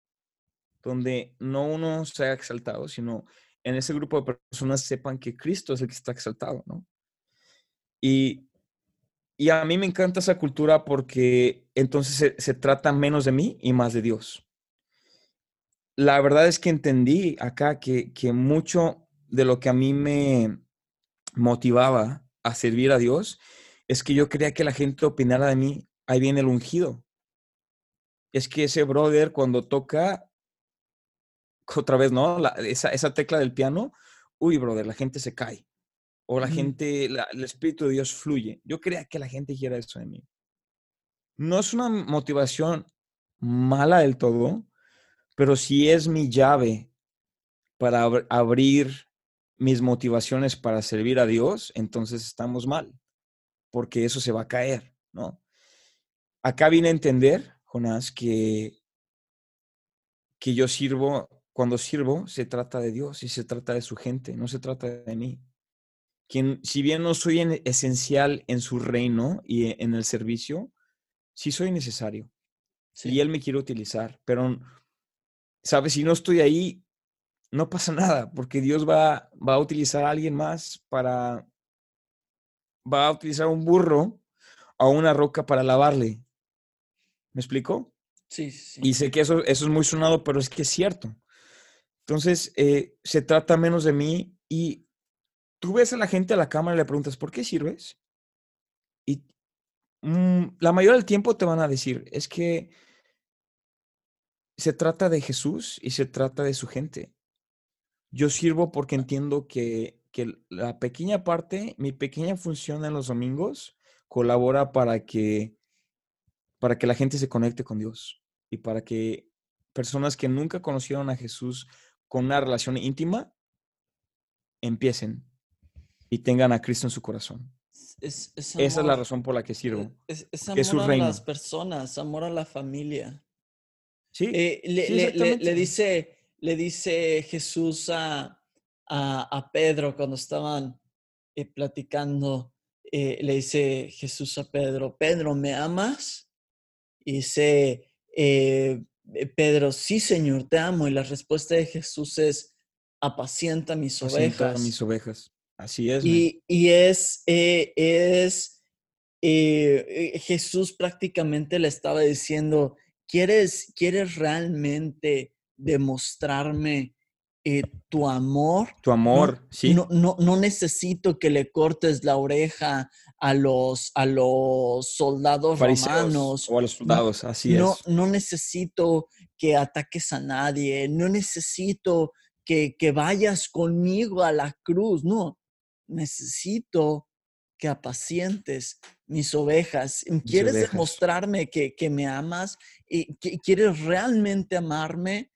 donde no uno sea exaltado, sino en ese grupo de personas sepan que Cristo es el que está exaltado, ¿no? Y, y a mí me encanta esa cultura porque entonces se, se trata menos de mí y más de Dios. La verdad es que entendí acá que, que mucho de lo que a mí me motivaba a servir a Dios es que yo quería que la gente opinara de mí, ahí viene el ungido. Es que ese brother cuando toca, otra vez, ¿no? Esa, esa tecla del piano, uy, brother, la gente se cae. O la gente, la- el Espíritu de Dios fluye. Yo quería que la gente dijera eso de mí. No es una motivación mala del todo, pero si es mi llave para abr- abrir mis motivaciones para servir a Dios, entonces estamos mal, porque eso se va a caer, ¿no? Acá vine a entender, Jonás, que, que yo sirvo, cuando sirvo, se trata de Dios y se trata de su gente, no se trata de mí. Quien, si bien no soy en- esencial en su reino y e- en el servicio, sí soy necesario y sí, Él me quiere utilizar, pero, ¿sabes? Si no estoy ahí, no pasa [laughs] nada, porque Dios va, va a utilizar a alguien más para, va a utilizar un burro o una roca para lavarle. ¿Me explico? sí, sí, Y sé que eso, eso es muy sonado, pero es que es cierto. Entonces, eh, se trata menos de mí y tú ves a la gente a la cámara y le preguntas, ¿por qué sirves? Y mm, la mayoría del tiempo te van a decir, es que se trata de Jesús y se trata de su gente. Yo sirvo porque entiendo que, que la pequeña parte, mi pequeña función en los domingos, colabora para que, para que la gente se conecte con Dios y para que personas que nunca conocieron a Jesús con una relación íntima empiecen y tengan a Cristo en su corazón. Es, es Esa es la razón por la que eh, sirvo. es, es su amor a las personas, amor a la familia. Sí, Eh, le, sí, le- le- le exactamente. dice, le dice Jesús a, a- a Pedro cuando estaban eh, platicando, eh, le dice Jesús a Pedro, Pedro, ¿me amas? Y dice eh, eh, Pedro, sí, Señor, te amo. Y la respuesta de Jesús es, apacienta mis Apacienta ovejas. mis ovejas. Así es. Y, y es, eh, es eh, eh, Jesús prácticamente le estaba diciendo, ¿quieres, quieres realmente demostrarme eh, tu amor? Tu amor, sí. No, no, no necesito que le cortes la oreja a los, a los soldados fariseos romanos. o a los soldados, así no, es. no necesito que ataques a nadie, no necesito que, que vayas conmigo a la cruz, no, necesito que apacientes mis ovejas. ¿Quieres ovejas. demostrarme que, que me amas y que quieres realmente amarme?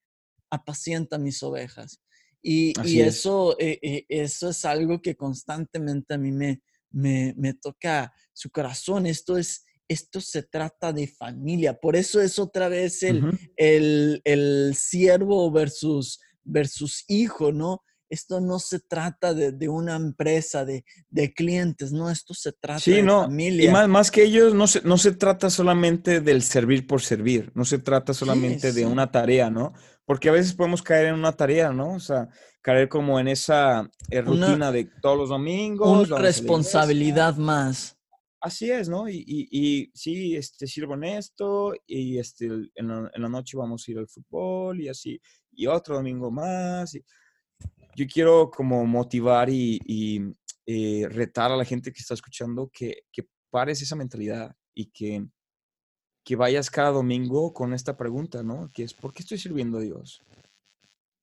Apacienta mis ovejas. Y, y Así es. eso, eh, eh, eso es algo que constantemente a mí me, me, me toca su corazón. Esto es, esto se trata de familia. Por eso es otra vez el, el, el siervo versus, versus hijo, ¿no? Esto no se trata de, de una empresa, de, de clientes, no, esto se trata Sí, de no. familia. Y más, más que ellos, no se, no se trata solamente del servir por servir, no se trata solamente sí. de una tarea, ¿no? Porque a veces podemos caer en una tarea, ¿no? O sea, caer como en esa eh, Una- rutina de todos los domingos. una responsabilidad más. Así es, ¿no? Y, y, y sí, este, sirvo en esto y este, en, la, en la noche vamos a ir al fútbol y así, y otro domingo más. y- yo quiero como motivar y, y, eh, retar a la gente que está escuchando que, que pares esa mentalidad y que, que vayas cada domingo con esta pregunta, ¿no? Que es, ¿por qué estoy sirviendo a Dios?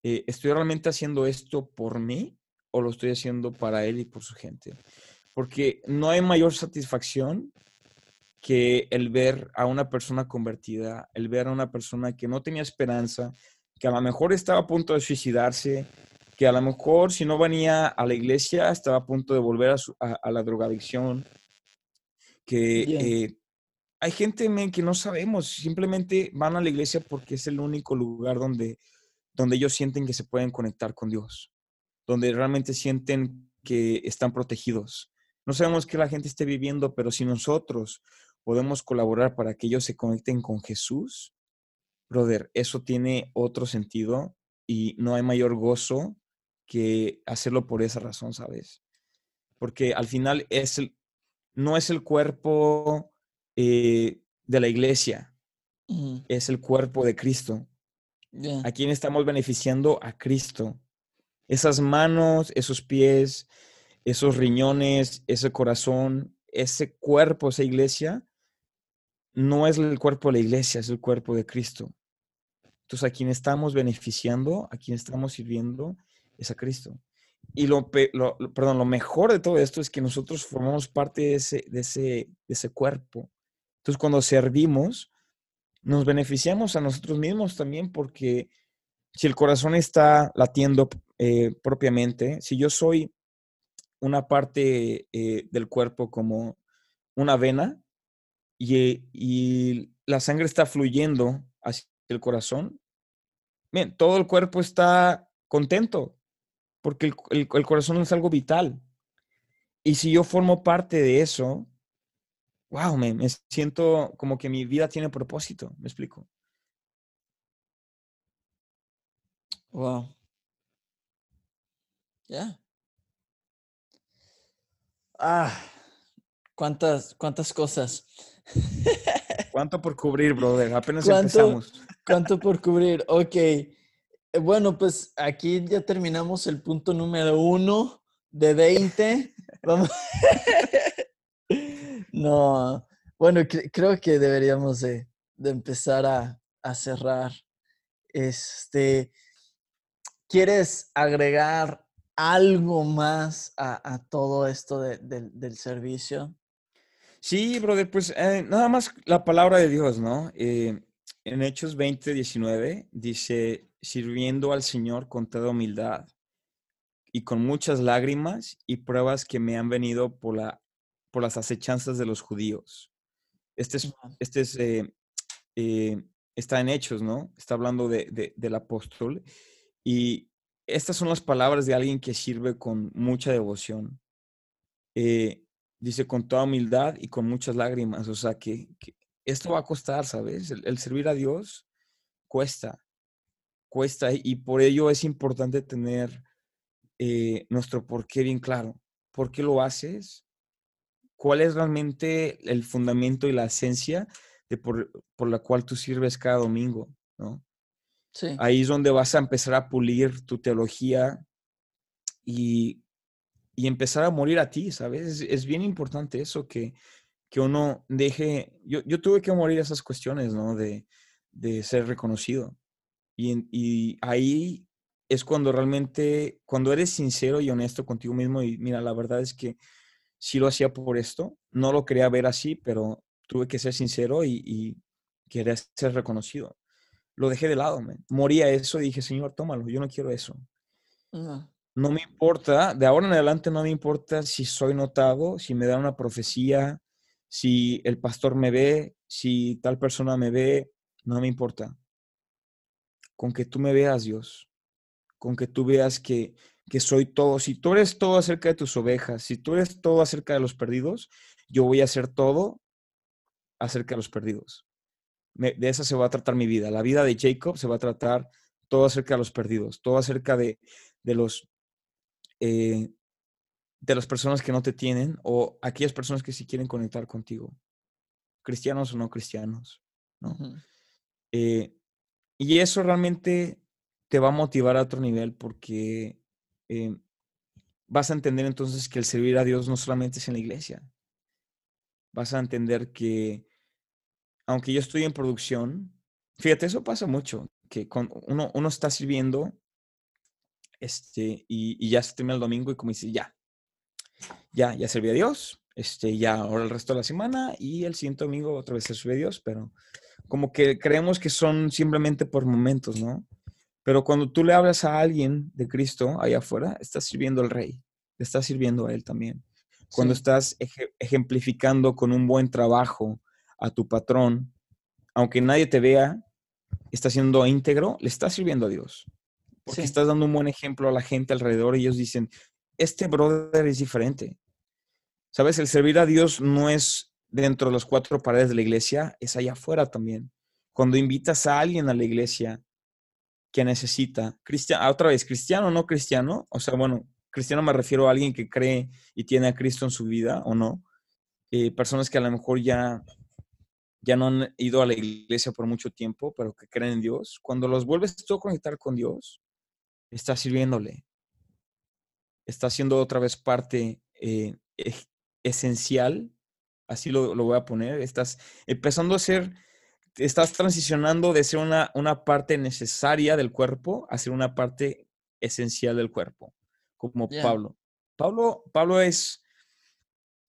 Eh, ¿Estoy realmente haciendo esto por mí o lo estoy haciendo para Él y por su gente? Porque no hay mayor satisfacción que el ver a una persona convertida, el ver a una persona que no tenía esperanza, que a lo mejor estaba a punto de suicidarse, que a lo mejor si no venía a la iglesia estaba a punto de volver a, su- a- a la drogadicción, que eh, hay gente que no sabemos, simplemente van a la iglesia porque es el único lugar donde, donde ellos sienten que se pueden conectar con Dios, donde realmente sienten que están protegidos. No sabemos qué la gente esté viviendo, pero si nosotros podemos colaborar para que ellos se conecten con Jesús, brother, eso tiene otro sentido y no hay mayor gozo que hacerlo por esa razón, ¿sabes? Porque al final es el, no es el cuerpo eh, de la iglesia, es el cuerpo de Cristo. ¿A quién estamos beneficiando? A Cristo. Esas manos, esos pies, esos riñones, ese corazón, ese cuerpo, esa iglesia, no es el cuerpo de la iglesia, es el cuerpo de Cristo. Entonces, a quien estamos beneficiando, a quien estamos sirviendo, es a Cristo. Y lo, lo- perdón, lo mejor de todo esto es que nosotros formamos parte de ese, de ese, de ese cuerpo. Entonces, cuando servimos, nos beneficiamos a nosotros mismos también porque si el corazón está latiendo eh, propiamente, si yo soy una parte eh, del cuerpo como una vena y, y la sangre está fluyendo hacia el corazón, bien, todo el cuerpo está contento porque el, el- el corazón es algo vital. Y si yo formo parte de eso, wow, me, me siento como que mi vida tiene propósito, me explico. Wow. Ya. Ah, cuántas, cuántas cosas. ¿Cuánto por cubrir, brother? Apenas ¿Cuánto? empezamos. ¿Cuánto por cubrir? Ok. Eh, Bueno, pues aquí ya terminamos el punto número uno de 20. [laughs] Vamos. [laughs] No, bueno, cre- creo que deberíamos de, de empezar a, a cerrar. Este, ¿quieres agregar algo más a, a todo esto de- del- del servicio? Sí, brother, pues eh, nada más la palabra de Dios, ¿no? Eh, en Hechos 20, 19 dice, sirviendo al Señor con toda humildad y con muchas lágrimas y pruebas que me han venido por, la, por las acechanzas de los judíos. Este es, este es eh, eh, está en Hechos, ¿no? Está hablando de, del apóstol. Y estas son las palabras de alguien que sirve con mucha devoción. Eh, dice con toda humildad y con muchas lágrimas. O sea, que, esto va a costar, ¿sabes? El, servir a Dios cuesta, cuesta. Y por ello es importante tener eh, nuestro porqué bien claro. ¿Por qué lo haces? ¿Cuál es realmente el fundamento y la esencia de por, por la cual tú sirves cada domingo? ¿no? Ahí es donde vas a empezar a pulir tu teología y, empezar a morir a ti, ¿sabes? Es, bien importante eso, que, que uno deje, yo, yo, tuve que morir a esas cuestiones, ¿no? De, ser reconocido. Y, y, ahí es cuando realmente, cuando eres sincero y honesto contigo mismo y mira, la verdad es que sí lo hacía por esto, no lo quería ver así, pero tuve que ser sincero y, y quería ser reconocido lo dejé de lado, me moría eso y dije, Señor, tómalo, yo no quiero eso. No. me importa, de ahora en adelante no me importa si soy notado, si me da una profecía, si el pastor me ve, si tal persona me ve, no me importa. Con que tú me veas, Dios, con que tú veas que, que soy todo, si tú eres todo acerca de tus ovejas, si tú eres todo acerca de los perdidos, yo voy a hacer todo acerca de los perdidos de esa se va a tratar mi vida. La vida de Jacob se va a tratar todo acerca de los perdidos, todo acerca de, de los eh, de las personas que no te tienen o aquellas personas que sí quieren conectar contigo, cristianos o no cristianos, ¿no? Eh, y eso realmente te va a motivar a otro nivel porque eh, vas a entender entonces que el servir a Dios no solamente es en la iglesia. Vas a entender que aunque yo estoy en producción, fíjate, eso pasa mucho, que con uno, uno está sirviendo este, y, ya se termina el domingo y como dice, ya, ya, ya serví a Dios, este, ya ahora el resto de la semana y el siguiente domingo otra vez se sube a Dios, pero como que creemos que son simplemente por momentos, ¿no? Pero cuando tú le hablas a alguien de Cristo allá afuera, estás sirviendo al Rey, le estás sirviendo a Él también. Cuando estás ejemplificando con un buen trabajo a tu patrón, aunque nadie te vea, está siendo íntegro, le está sirviendo a Dios. Porque estás dando un buen ejemplo a la gente alrededor y ellos dicen, este brother es diferente. Sabes, el servir a Dios no es dentro de las cuatro paredes de la iglesia, es allá afuera también. Cuando invitas a alguien a la iglesia que necesita, cristiano, otra vez, cristiano o no cristiano, o sea, bueno, cristiano me refiero a alguien que cree y tiene a Cristo en su vida o no, eh, personas que a lo mejor ya ya no han ido a la iglesia por mucho tiempo, pero que creen en Dios, cuando los vuelves tú a conectar con Dios, estás sirviéndole. Está siendo otra vez parte eh, esencial, así lo, voy a poner. Estás empezando a ser, estás transicionando de ser una, una parte necesaria del cuerpo a ser una parte esencial del cuerpo, como Pablo. Pablo. Pablo es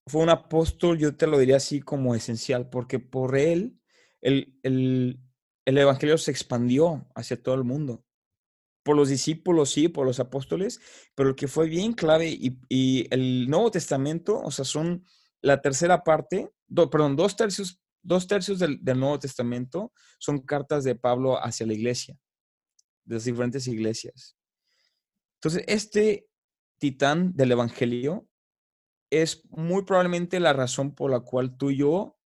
fue un apóstol, yo te lo diría así como esencial, porque por él el, el, el, evangelio se expandió hacia todo el mundo. Por los discípulos, sí, por los apóstoles, pero lo que fue bien clave y, y el Nuevo Testamento, o sea, son la tercera parte, perdón, dos tercios, dos tercios del, del Nuevo Testamento son cartas de Pablo hacia la iglesia, de las diferentes iglesias. Entonces, este titán del Evangelio es muy probablemente la razón por la cual tú y yo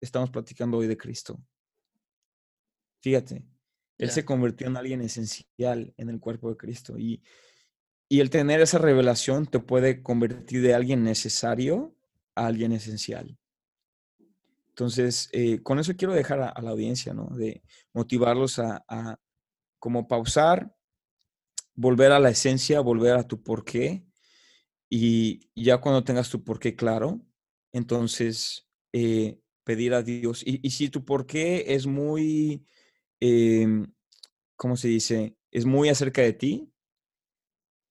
estamos platicando hoy de Cristo. Fíjate, Él se convirtió en alguien esencial en el cuerpo de Cristo y, y el tener esa revelación te puede convertir de alguien necesario a alguien esencial. Entonces, eh, con eso quiero dejar a, la audiencia, ¿no? De motivarlos a, como pausar, volver a la esencia, volver a tu porqué y ya cuando tengas tu porqué claro, entonces eh, pedir a Dios. Y, si tu porqué es muy, eh, ¿cómo se dice? Es muy acerca de ti,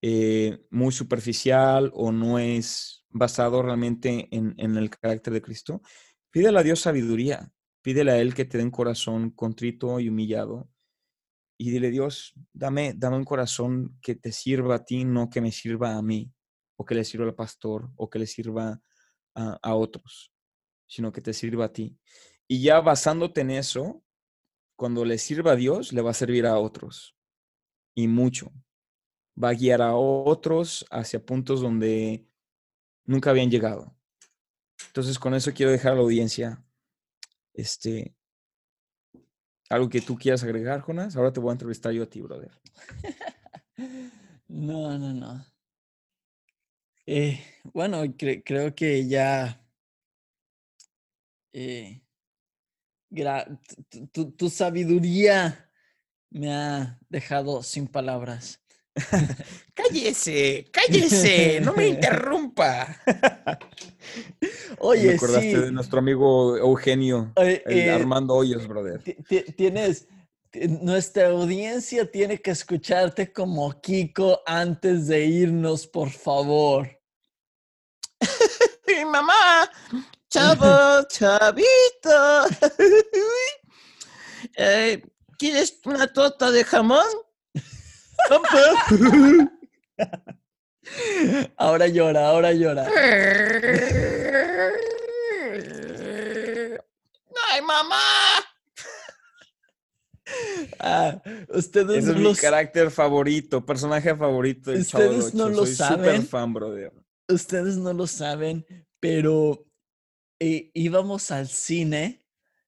eh, muy superficial o no es basado realmente en, en, el carácter de Cristo, pídele a Dios sabiduría, pídele a Él que te dé un corazón contrito y humillado. Y dile, Dios, dame, dame un corazón que te sirva a ti, no que me sirva a mí o que le sirva al pastor o que le sirva a, otros, sino que te sirva a ti. Y ya basándote en eso, cuando le sirva a Dios, le va a servir a otros. Y mucho. Va a guiar a otros hacia puntos donde nunca habían llegado. Entonces, con eso quiero dejar a la audiencia este, algo que tú quieras agregar, Jonas. Ahora te voy a entrevistar yo a ti, brother. [laughs] No, no, no. Eh, bueno, creo que ya eh, tu, tu, sabiduría me ha dejado sin palabras. [laughs] cállese, cállese, no me interrumpa. [laughs] Oye, me acordaste de nuestro amigo Eugenio, eh, Armando Hoyos, brother. Tienes, nuestra audiencia tiene que escucharte como Kiko antes de irnos, por favor. [laughs] Mi mamá, chavo, chavito. Eh, ¿Quieres una torta de jamón? [laughs] ahora llora, ahora llora. ¡Ay, mamá! Ah, ustedes Ese es mi carácter favorito, personaje favorito del Ustedes no lo Soy saben. fan, brother. Ustedes no lo saben, pero eh, íbamos al cine,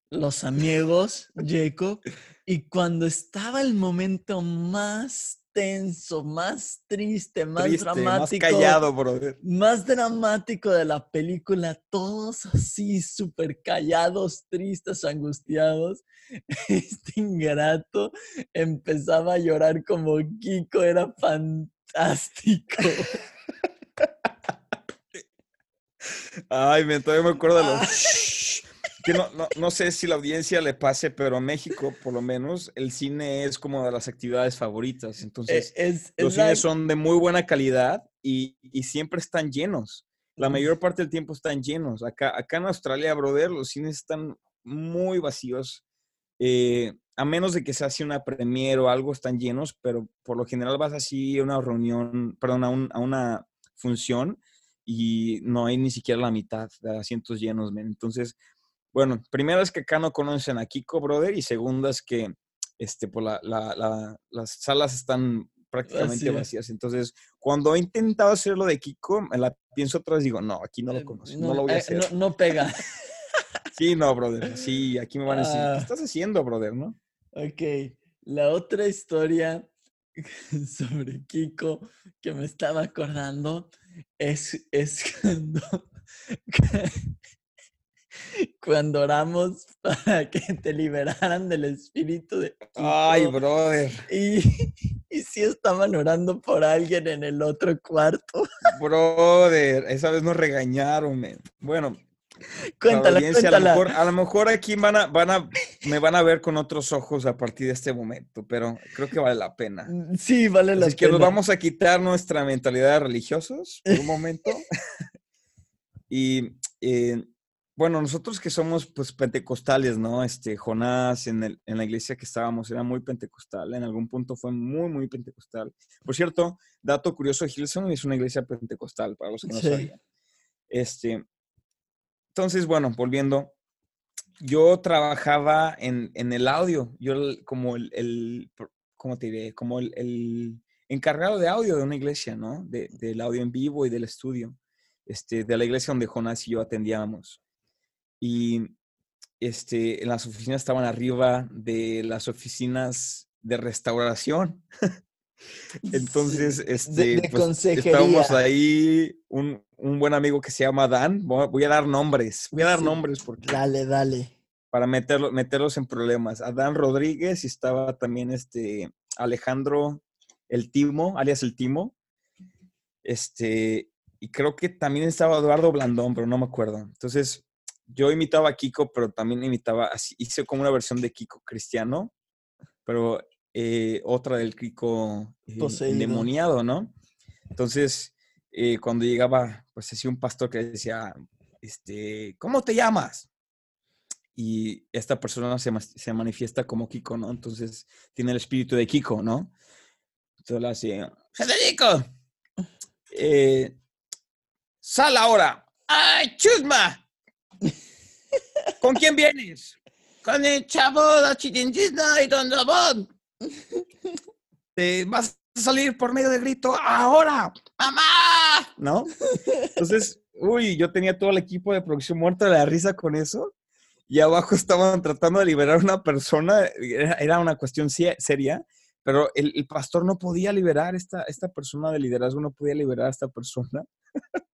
los amigos, Jacob, y cuando estaba el momento más tenso, más triste, más dramático. Más callado, brother. Más dramático de la película, todos así súper callados, tristes, angustiados. [laughs] Este ingrato empezaba a llorar como Kiko, era fantástico. [laughs] Ay, me, todavía me acuerdo de los... [laughs] que no, no, no, sé si la audiencia le pase, pero en México, por lo menos, el cine es como de las actividades favoritas. E, Entonces, los cines son de muy buena calidad y, y, siempre están llenos. La mayor parte del tiempo están llenos. Acá, acá en Australia, brother, los cines están muy vacíos. Eh, a menos de que se hace una premier o algo, están llenos, pero por lo general vas así a una reunión, perdón, a, un, a una función y no hay ni siquiera la mitad de asientos llenos. Entonces, bueno, primero es que acá no conocen a Kiko, brother, y segunda es que este, pues la, la, las salas están prácticamente vacías. Entonces, cuando he intentado hacer lo de Kiko, me la pienso otra vez digo, no, aquí no lo eh, conozco, no, lo voy a eh, hacer. No, pega. sí, no, brother, sí, aquí me van a decir, ¿qué ah. estás haciendo, brother, no? Ok, la otra historia [laughs] sobre Kiko que me estaba acordando es, es [laughs] cuando [laughs] cuando oramos [laughs] para que te liberaran del espíritu de... Ay, brother. Y, [laughs] y sí estaban orando por alguien en el otro cuarto. Brother, esa vez nos regañaron, man. Bueno, cuéntala, cuéntala. A, lo mejor, a lo mejor aquí van a, van a, me van a ver con otros ojos a partir de este momento, pero creo que vale la pena. Mm, sí, vale la Así que nos vamos a quitar nuestra mentalidad de religiosos por un momento. y... Eh, bueno, nosotros que somos pues pentecostales, ¿no? Este, Jonás en, el, en la iglesia que estábamos era muy pentecostal, en algún punto fue muy, muy pentecostal. Por cierto, dato curioso, Hilson es una iglesia pentecostal, para los que no sabían. Este, entonces, bueno, volviendo, yo trabajaba en, en el audio, yo como el, el, ¿cómo te diré? Como el, el, encargado de audio de una iglesia, ¿no? De, del audio en vivo y del estudio, este, de la iglesia donde Jonás y yo atendíamos y este, en las oficinas estaban arriba de las oficinas de restauración. [laughs] Entonces, este, pues, estábamos ahí, un, un, buen amigo que se llama Dan, voy a dar nombres, voy a dar nombres porque... Dale, dale. Para meterlo, meterlos en problemas. A Dan Rodríguez y estaba también este Alejandro El Timo, alias El Timo. Este, y creo que también estaba Eduardo Blandón, pero no me acuerdo. Entonces, yo imitaba a Kiko, pero también imitaba, así, hice como una versión de Kiko cristiano, pero eh, otra del Kiko eh, endemoniado, ¿no? Entonces, eh, cuando llegaba, pues así un pastor que decía, este, ¿cómo te llamas? Y esta persona se, se manifiesta como Kiko, ¿no? Entonces, tiene el espíritu de Kiko, ¿no? Entonces, le hace, Federico, eh, sal ahora. ¡Ay, chusma! ¿Con quién vienes? con el chavo, la chirinchina y don Ramón. Te vas a salir por medio de grito ahora, mamá, ¿no? Entonces, uy, yo tenía todo el equipo de producción muerto de la risa con eso. Y abajo estaban tratando de liberar a una persona, era, una cuestión seria, pero el, pastor no podía liberar esta, esta persona de liderazgo, no podía liberar a esta persona. [laughs]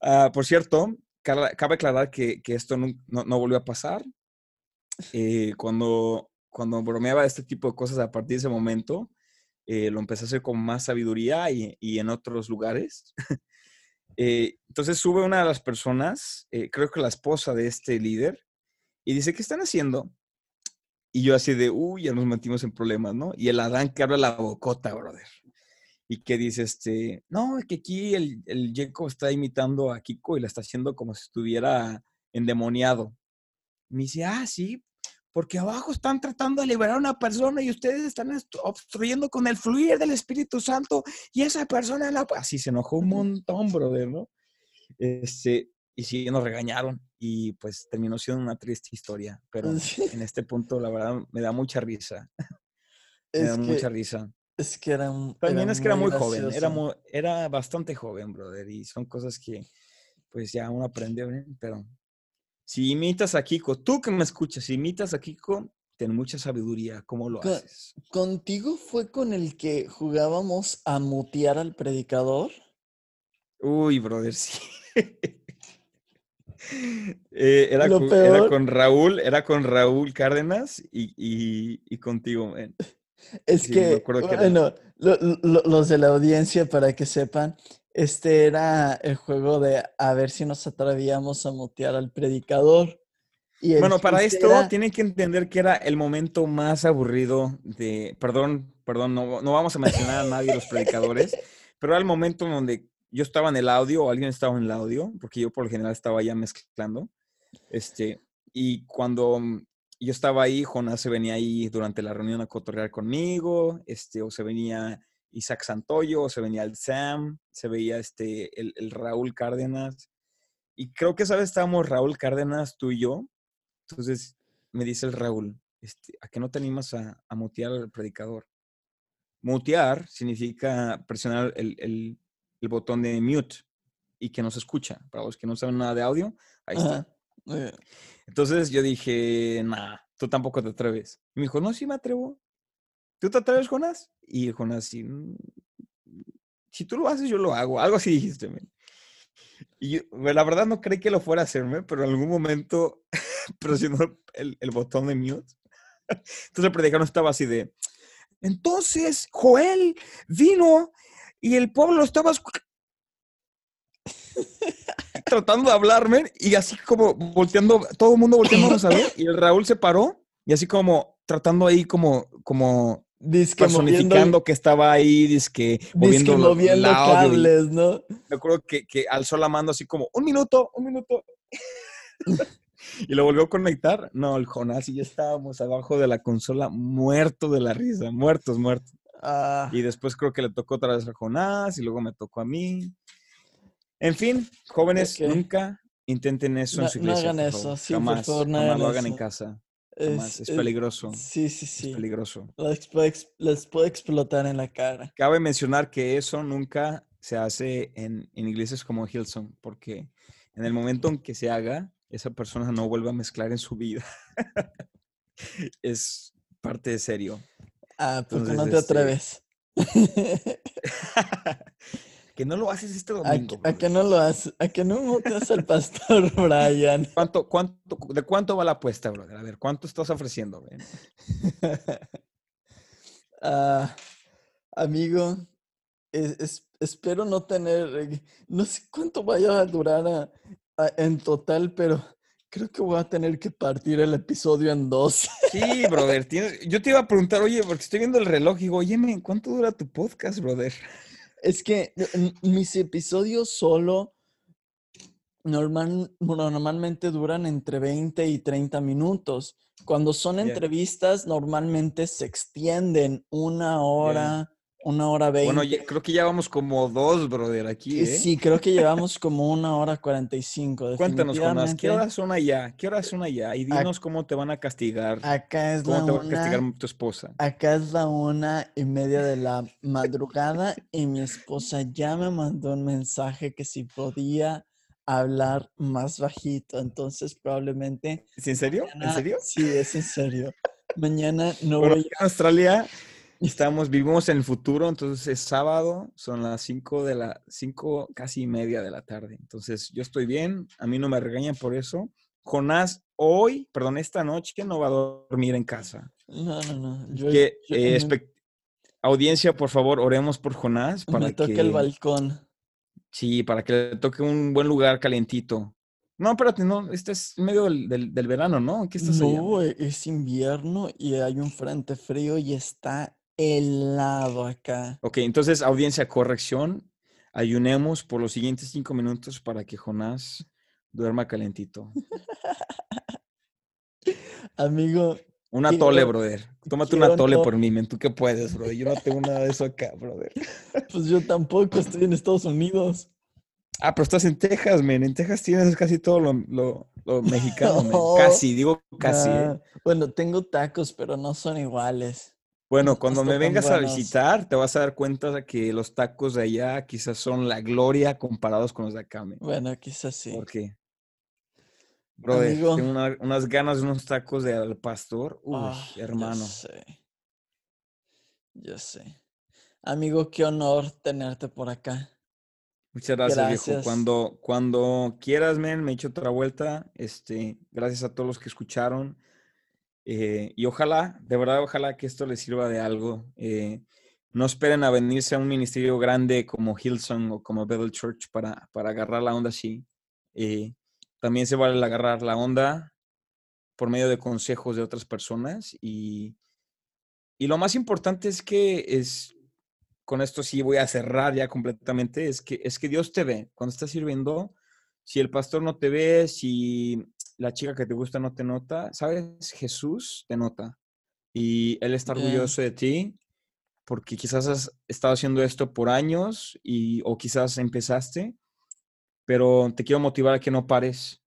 Ah, por cierto, cabe aclarar que, esto no, volvió a pasar. Eh, cuando, bromeaba este tipo de cosas a partir de ese momento, eh, lo empecé a hacer con más sabiduría y, y en otros lugares. [laughs] Eh, entonces sube una de las personas, eh, creo que la esposa de este líder, y dice, ¿qué están haciendo? Y yo así de, uy, ya nos metimos en problemas, ¿no? Y el Adán que habla la bocota, brother. Y que dice, este, no, es que aquí el, el Jacob está imitando a Kiko y la está haciendo como si estuviera endemoniado. Me dice, ah, sí, porque abajo están tratando de liberar a una persona y ustedes están est- obstruyendo con el fluir del Espíritu Santo y esa persona la... Así se enojó un montón, brother, ¿no? Este, y sí, nos regañaron y pues terminó siendo una triste historia, pero [laughs] en este punto la verdad me da mucha risa, [laughs] me Es da mucha que, risa. Es que era, un- También es que era muy joven, era, muy, era bastante joven, brother, y son cosas que pues ya uno aprende, ¿eh? pero si imitas a Kiko, tú que me escuchas, si imitas a Kiko, ten mucha sabiduría, ¿cómo lo haces? ¿Contigo fue con el que jugábamos a mutear al predicador? Uy, brother, [laughs] sí. Eh, era, con Raúl, era con Raúl Cárdenas y, y- y contigo, man. Es Sí, que, bueno, lo- lo- los de la audiencia, para que sepan, este era el juego de a ver si nos atrevíamos a mutear al predicador. Y Bueno, para esto era- tienen que entender que era el momento más aburrido de, perdón, perdón, no, no vamos a mencionar a nadie los predicadores, [laughs] pero era el momento en donde yo estaba en el audio o alguien estaba en el audio, porque yo por lo general estaba ya mezclando, este, y cuando yo estaba ahí, Jonás se venía ahí durante la reunión a cotorrear conmigo, este, o se venía Isaac Santoyo, o se venía el Sam, se veía este, el, Raúl Cárdenas, y creo que esa vez estábamos Raúl Cárdenas, tú y yo, entonces me dice el Raúl, este, ¿a qué no te animas a, a mutear al predicador? Mutear significa presionar el, el- el botón de mute y que no se escucha. Para los que no saben nada de audio, ahí está. Entonces yo dije, nah, tú tampoco te atreves. Y me dijo, no, sí me atrevo. ¿Tú te atreves, Jonás? Y Jonás, sí, "Mm, si tú lo haces, yo lo hago. Algo así dijiste. Y la verdad no creí que lo fuera a hacerme, pero en algún momento [laughs] presionó el, botón de mute. Entonces el predicador estaba así de, entonces Joel vino y el pueblo estaba tratando de hablarme y así como volteando, todo el mundo volteándonos a ver y el Raúl se paró y así como tratando ahí como, como Dizque personificando moviendo, que estaba ahí, dizque moviendo, moviendo y- cables, ¿no? me acuerdo que, que alzó la mano así como, un minuto, un minuto. [laughs] y lo volvió a conectar. No, el Jonás y yo estábamos abajo de la consola muertos de la risa, muertos, muertos. Ah, Y después creo que le tocó otra vez a Jonás y luego me tocó a mí. En fin, jóvenes, nunca intenten eso No- en su no iglesia. hagan por eso, sí, por jamás, favor, no jamás hagan lo hagan en casa. es, Jamás. Es es- peligroso. Sí, sí, Es sí. peligroso. Les puede, ex- les puede explotar en la cara. Cabe mencionar que eso nunca se hace en, en iglesias como Hillsong, porque en el momento en que se haga, esa persona no vuelve a mezclar en su vida. [laughs] es parte de serio. Ah, porque no te este, atreves. [laughs] [laughs] que no lo haces este ¿A, domingo. a que no lo haces? ¿A que no muteas al pastor [laughs] Brian? ¿Cuánto, cuánto, ¿De cuánto va la apuesta, brother? A ver, ¿cuánto estás ofreciendo? [laughs] Ah, amigo, es- es- espero no tener, no sé cuánto vaya a durar a- a- en total, pero creo que voy a tener que partir el episodio en dos. Sí, brother. tienes- Yo te iba a preguntar, oye, porque estoy viendo el reloj y digo, oye, men, ¿cuánto dura tu podcast, brother? Es que mis episodios solo normal, bueno, normalmente duran entre 20 y 30 minutos. Cuando son entrevistas, normalmente se extienden una hora, una hora veinte. Bueno, ya- creo que ya vamos como dos, brother, aquí, Eh, ¿eh? Sí, creo que llevamos como una hora cuarenta y cinco. Cuéntanos, Jonas, ¿qué horas son allá? ¿Qué horas son allá? Y Ac- dinos cómo te van a castigar. Acá es la ¿Cómo te va a castigar una, tu esposa? acá es la una y media de la madrugada y mi esposa ya me mandó un mensaje que si podía hablar más bajito. Entonces probablemente ¿Es en serio? ¿En serio? Sí, es en serio. Mañana no Bueno, voy en Australia estamos, vivimos en el futuro, entonces es sábado, son las 5 de la, 5 casi y media de la tarde. Entonces yo estoy bien, a mí no me regañan por eso. Jonás hoy, perdón, esta noche no va a dormir en casa. No, no, no. Yo, Que, yo- eh, audiencia, por favor, oremos por Jonás [laughs] para me toca que, el balcón. sí, para que le toque un buen lugar calientito. No, espérate, no, este es medio del, del- del verano, ¿no? ¿Qué estás? No, e- es invierno y hay un frente frío y está helado acá. Ok, entonces, audiencia, corrección. Ayunemos por los siguientes cinco minutos para que Jonás duerma calentito. [laughs] Amigo, Una tole, Quiero- brother. Tómate una tole no- por mí, men. ¿Tú qué puedes, brother? Yo no tengo nada de eso acá, brother. [laughs] pues yo tampoco estoy en Estados Unidos. Ah, pero estás en Texas, men. En Texas tienes casi todo lo, lo- lo mexicano, men. [laughs] Casi, digo casi. ¿eh? Bueno, tengo tacos, pero no son iguales. Bueno, no cuando me vengas a visitar, te vas a dar cuenta de que los tacos de allá quizás son la gloria comparados con los de acá, men. Bueno, quizás sí. ¿Por qué? Brother, Amigo. tengo una- unas ganas de unos tacos de al pastor. Uy, yo hermano. sé. Yo sé. Amigo, qué honor tenerte por acá. Muchas gracias, viejo. Gracias. Cuando, cuando quieras, men, me echo otra vuelta. Este, gracias a todos los que escucharon. Eh, y ojalá, de verdad, ojalá que esto les sirva de algo. eh, no esperen a venirse a un ministerio grande como Hillsong o como Bethel Church para, para agarrar la onda así. Eh, también se vale agarrar la onda por medio de consejos de otras personas. Y, y lo más importante es que es, con esto sí voy a cerrar ya completamente, es que, es que Dios te ve cuando estás sirviendo. Si el pastor no te ve, si la chica que te gusta no te nota, ¿sabes? Jesús te nota. Y Él está orgulloso de ti porque quizás has estado haciendo esto por años y, o quizás empezaste, pero te quiero motivar a que no pares.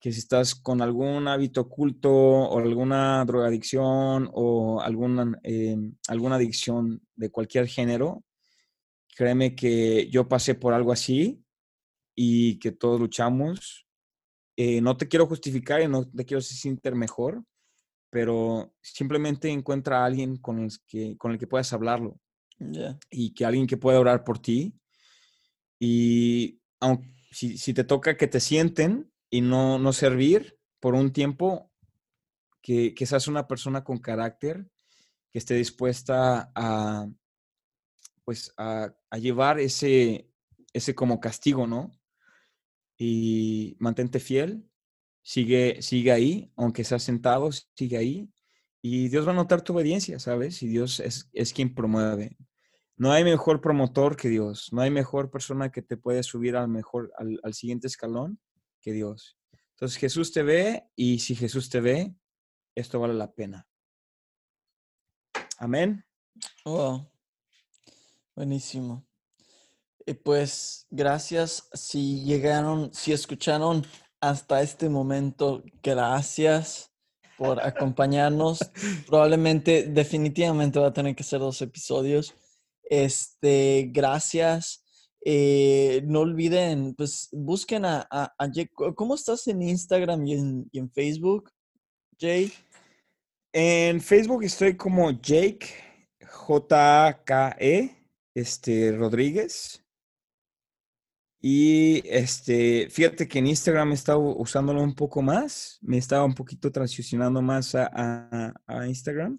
Que si estás con algún hábito oculto o alguna drogadicción o alguna, eh, alguna adicción de cualquier género, créeme que yo pasé por algo así y que todos luchamos. Eh, no te quiero justificar y no te quiero sentir mejor, pero simplemente encuentra a alguien con el que, con el que puedas hablarlo y que alguien que pueda orar por ti. Y aun- si, si te toca que te sienten y no, no servir por un tiempo, que, que seas una persona con carácter, que esté dispuesta a, pues, a, a llevar ese, ese como castigo, ¿no? Y mantente fiel, sigue, sigue ahí, aunque seas sentado, sigue ahí. Y Dios va a notar tu obediencia, ¿sabes? Y Dios es, es quien promueve. No hay mejor promotor que Dios. No hay mejor persona que te puede subir al mejor, al, siguiente escalón que Dios. Entonces Jesús te ve y si Jesús te ve, esto vale la pena. Amén. Wow. Buenísimo. Y pues gracias si llegaron, si escucharon hasta este momento, gracias por acompañarnos. [laughs] Probablemente, definitivamente va a tener que ser dos episodios. Este, gracias. Eh, no olviden, pues busquen a, a, a Jay. ¿Cómo estás en Instagram y en, y en Facebook, Jay? En Facebook estoy como Jake J-K-E este, Rodríguez. Y este, fíjate que en Instagram he estado usándolo un poco más. Me estaba un poquito transicionando más a, a- a Instagram.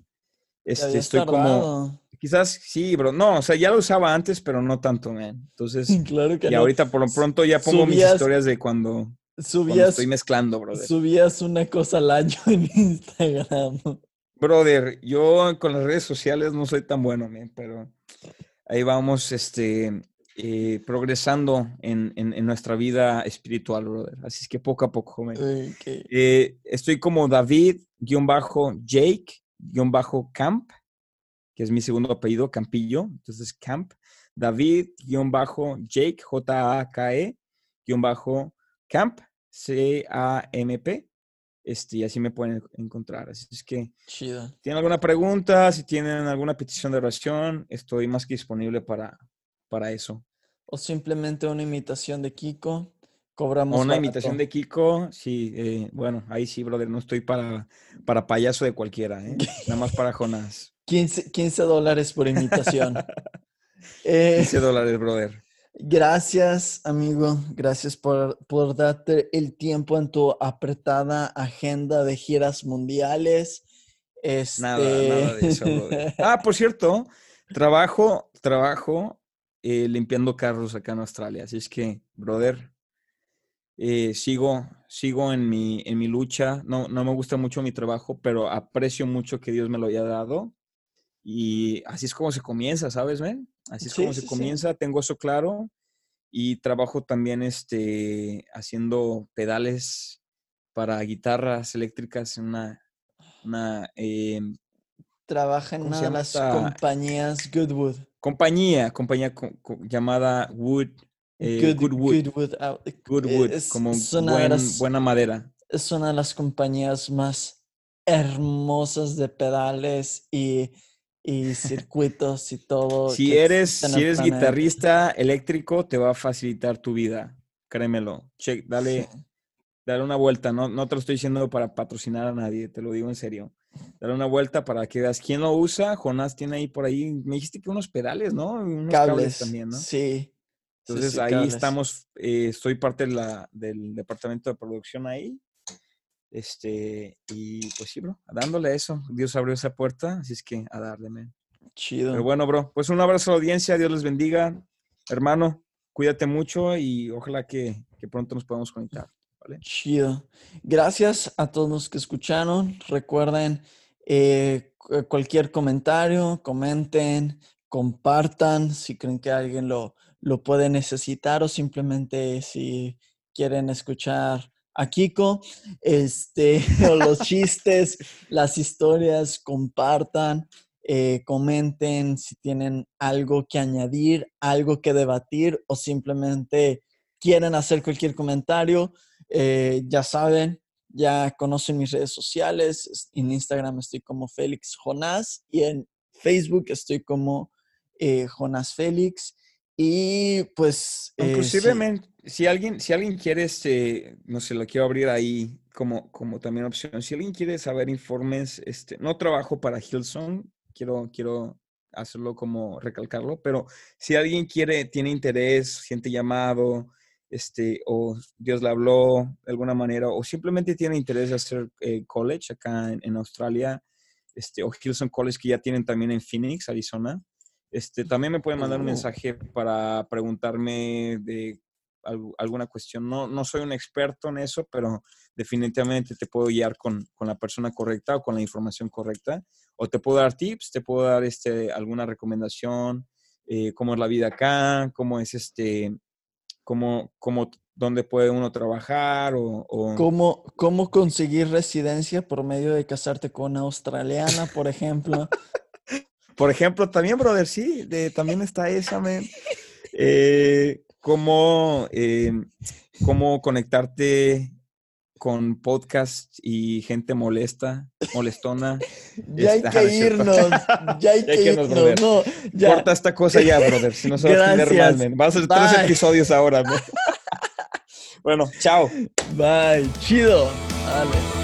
Te Este, estoy como, tardado. quizás sí, bro. No, o sea, ya lo usaba antes, pero no tanto, man. Entonces, [laughs] Claro que y no. ahorita por lo pronto ya pongo mis Subías- historias de cuando, cuando Subías, estoy mezclando, brother. subías una cosa al año [laughs] en Instagram. Brother, yo con las redes sociales no soy tan bueno, man, pero ahí vamos este, eh, progresando en, en- en nuestra vida espiritual, brother. Así es que poco a poco. Ok. Eh, estoy como David-Jake-Camp que es mi segundo apellido, Campillo. Entonces, Camp. David-Jake, J-A-K-E, bajo Camp, C-A-M-P. Este, y así me pueden encontrar. Así es que, Chido. si tienen alguna pregunta, si tienen alguna petición de oración, estoy más que disponible para, para eso. O simplemente una imitación de Kiko. Cobramos O una barato. imitación de Kiko, sí, eh, bueno, ahí sí, brother, no estoy para, para payaso de cualquiera, ¿eh? [laughs] nada más para Jonás. 15, 15 dólares por imitación. [laughs] Eh, 15 dólares, brother. Gracias, amigo. Gracias por, por darte el tiempo en tu apretada agenda de giras mundiales. Este... Nada, nada de eso, brother. [laughs] Ah, por cierto, trabajo, trabajo eh, limpiando carros acá en Australia. Así es que, brother, eh, sigo, sigo en mi, en mi lucha. No, no me gusta mucho mi trabajo, pero aprecio mucho que Dios me lo haya dado. Y así es como se comienza, ¿sabes, men? Así es Sí, como sí, se sí. comienza, tengo eso claro. Y trabajo también este, haciendo pedales para guitarras eléctricas en una, una em, Trabaja en ¿Cómo una de las compañías Goodwood. Compañía, compañía co- co- llamada Wood, eh, Good- Goodwood, Goodwood, ah, Goodwood, es- como buen- las- buena madera. es una de las compañías más hermosas de pedales y, y circuitos y todo. Si eres, si eres planeta. guitarrista eléctrico, te va a facilitar tu vida, créemelo. Che, dale, Sí. dale una vuelta, no, no te lo estoy diciendo para patrocinar a nadie, te lo digo en serio. Dale una vuelta para que veas quién lo usa. Jonás tiene ahí por ahí, me dijiste que unos pedales, ¿no? Unos cables, Cables, también, ¿no? sí. Entonces sí, ahí cables. estamos, eh, estoy parte de la, del departamento de producción ahí. Este, y pues sí, bro, dándole a eso. Dios abrió esa puerta, así es que a darle, man. Chido. Pero bueno, bro, pues un abrazo a la audiencia, Dios les bendiga. Hermano, cuídate mucho y ojalá que, que pronto nos podamos conectar. Chido. Gracias a todos los que escucharon. Recuerden eh, cu- cualquier comentario, comenten, compartan si creen que alguien lo, lo puede necesitar o simplemente si quieren escuchar a Kiko, este, [laughs] los chistes, las historias, compartan, eh, comenten si tienen algo que añadir, algo que debatir o simplemente quieren hacer cualquier comentario. Eh, ya saben, ya conocen mis redes sociales. es- En Instagram estoy como Félix Jonás y en Facebook estoy como eh, Jonás Félix. Y pues... eh, Inclusive, si alguien, si alguien quiere, este, no sé, lo quiero abrir ahí como, como también opción. Si alguien quiere saber informes, este, no trabajo para Hillsong, quiero, quiero hacerlo como recalcarlo, pero si alguien quiere, tiene interés, siente llamado, este, o Dios le habló de alguna manera, o simplemente tiene interés de hacer eh, college acá en, en Australia, este, o Hillsong College que ya tienen también en Phoenix, Arizona. Este, también me pueden mandar un Oh. mensaje para preguntarme de al- alguna cuestión. No, no soy un experto en eso, pero definitivamente te puedo guiar con, con la persona correcta o con la información correcta. O te puedo dar tips, te puedo dar este, alguna recomendación, eh, cómo es la vida acá, cómo es este, cómo, cómo, dónde puede uno trabajar o... o- ¿Cómo, ¿Cómo conseguir residencia por medio de casarte con una australiana, por ejemplo? Por ejemplo, también, brother, sí, de- también está esa, man. Eh, cómo, eh, cómo conectarte con podcast y gente molesta, molestona. Ya hay que irnos, ya hay que irnos, brother. no, ya. Corta esta cosa ya, brother, si no se va a tener mal. Vas a hacer tres Bye. episodios ahora. [laughs] Bueno, chao. Bye, chido. Vale.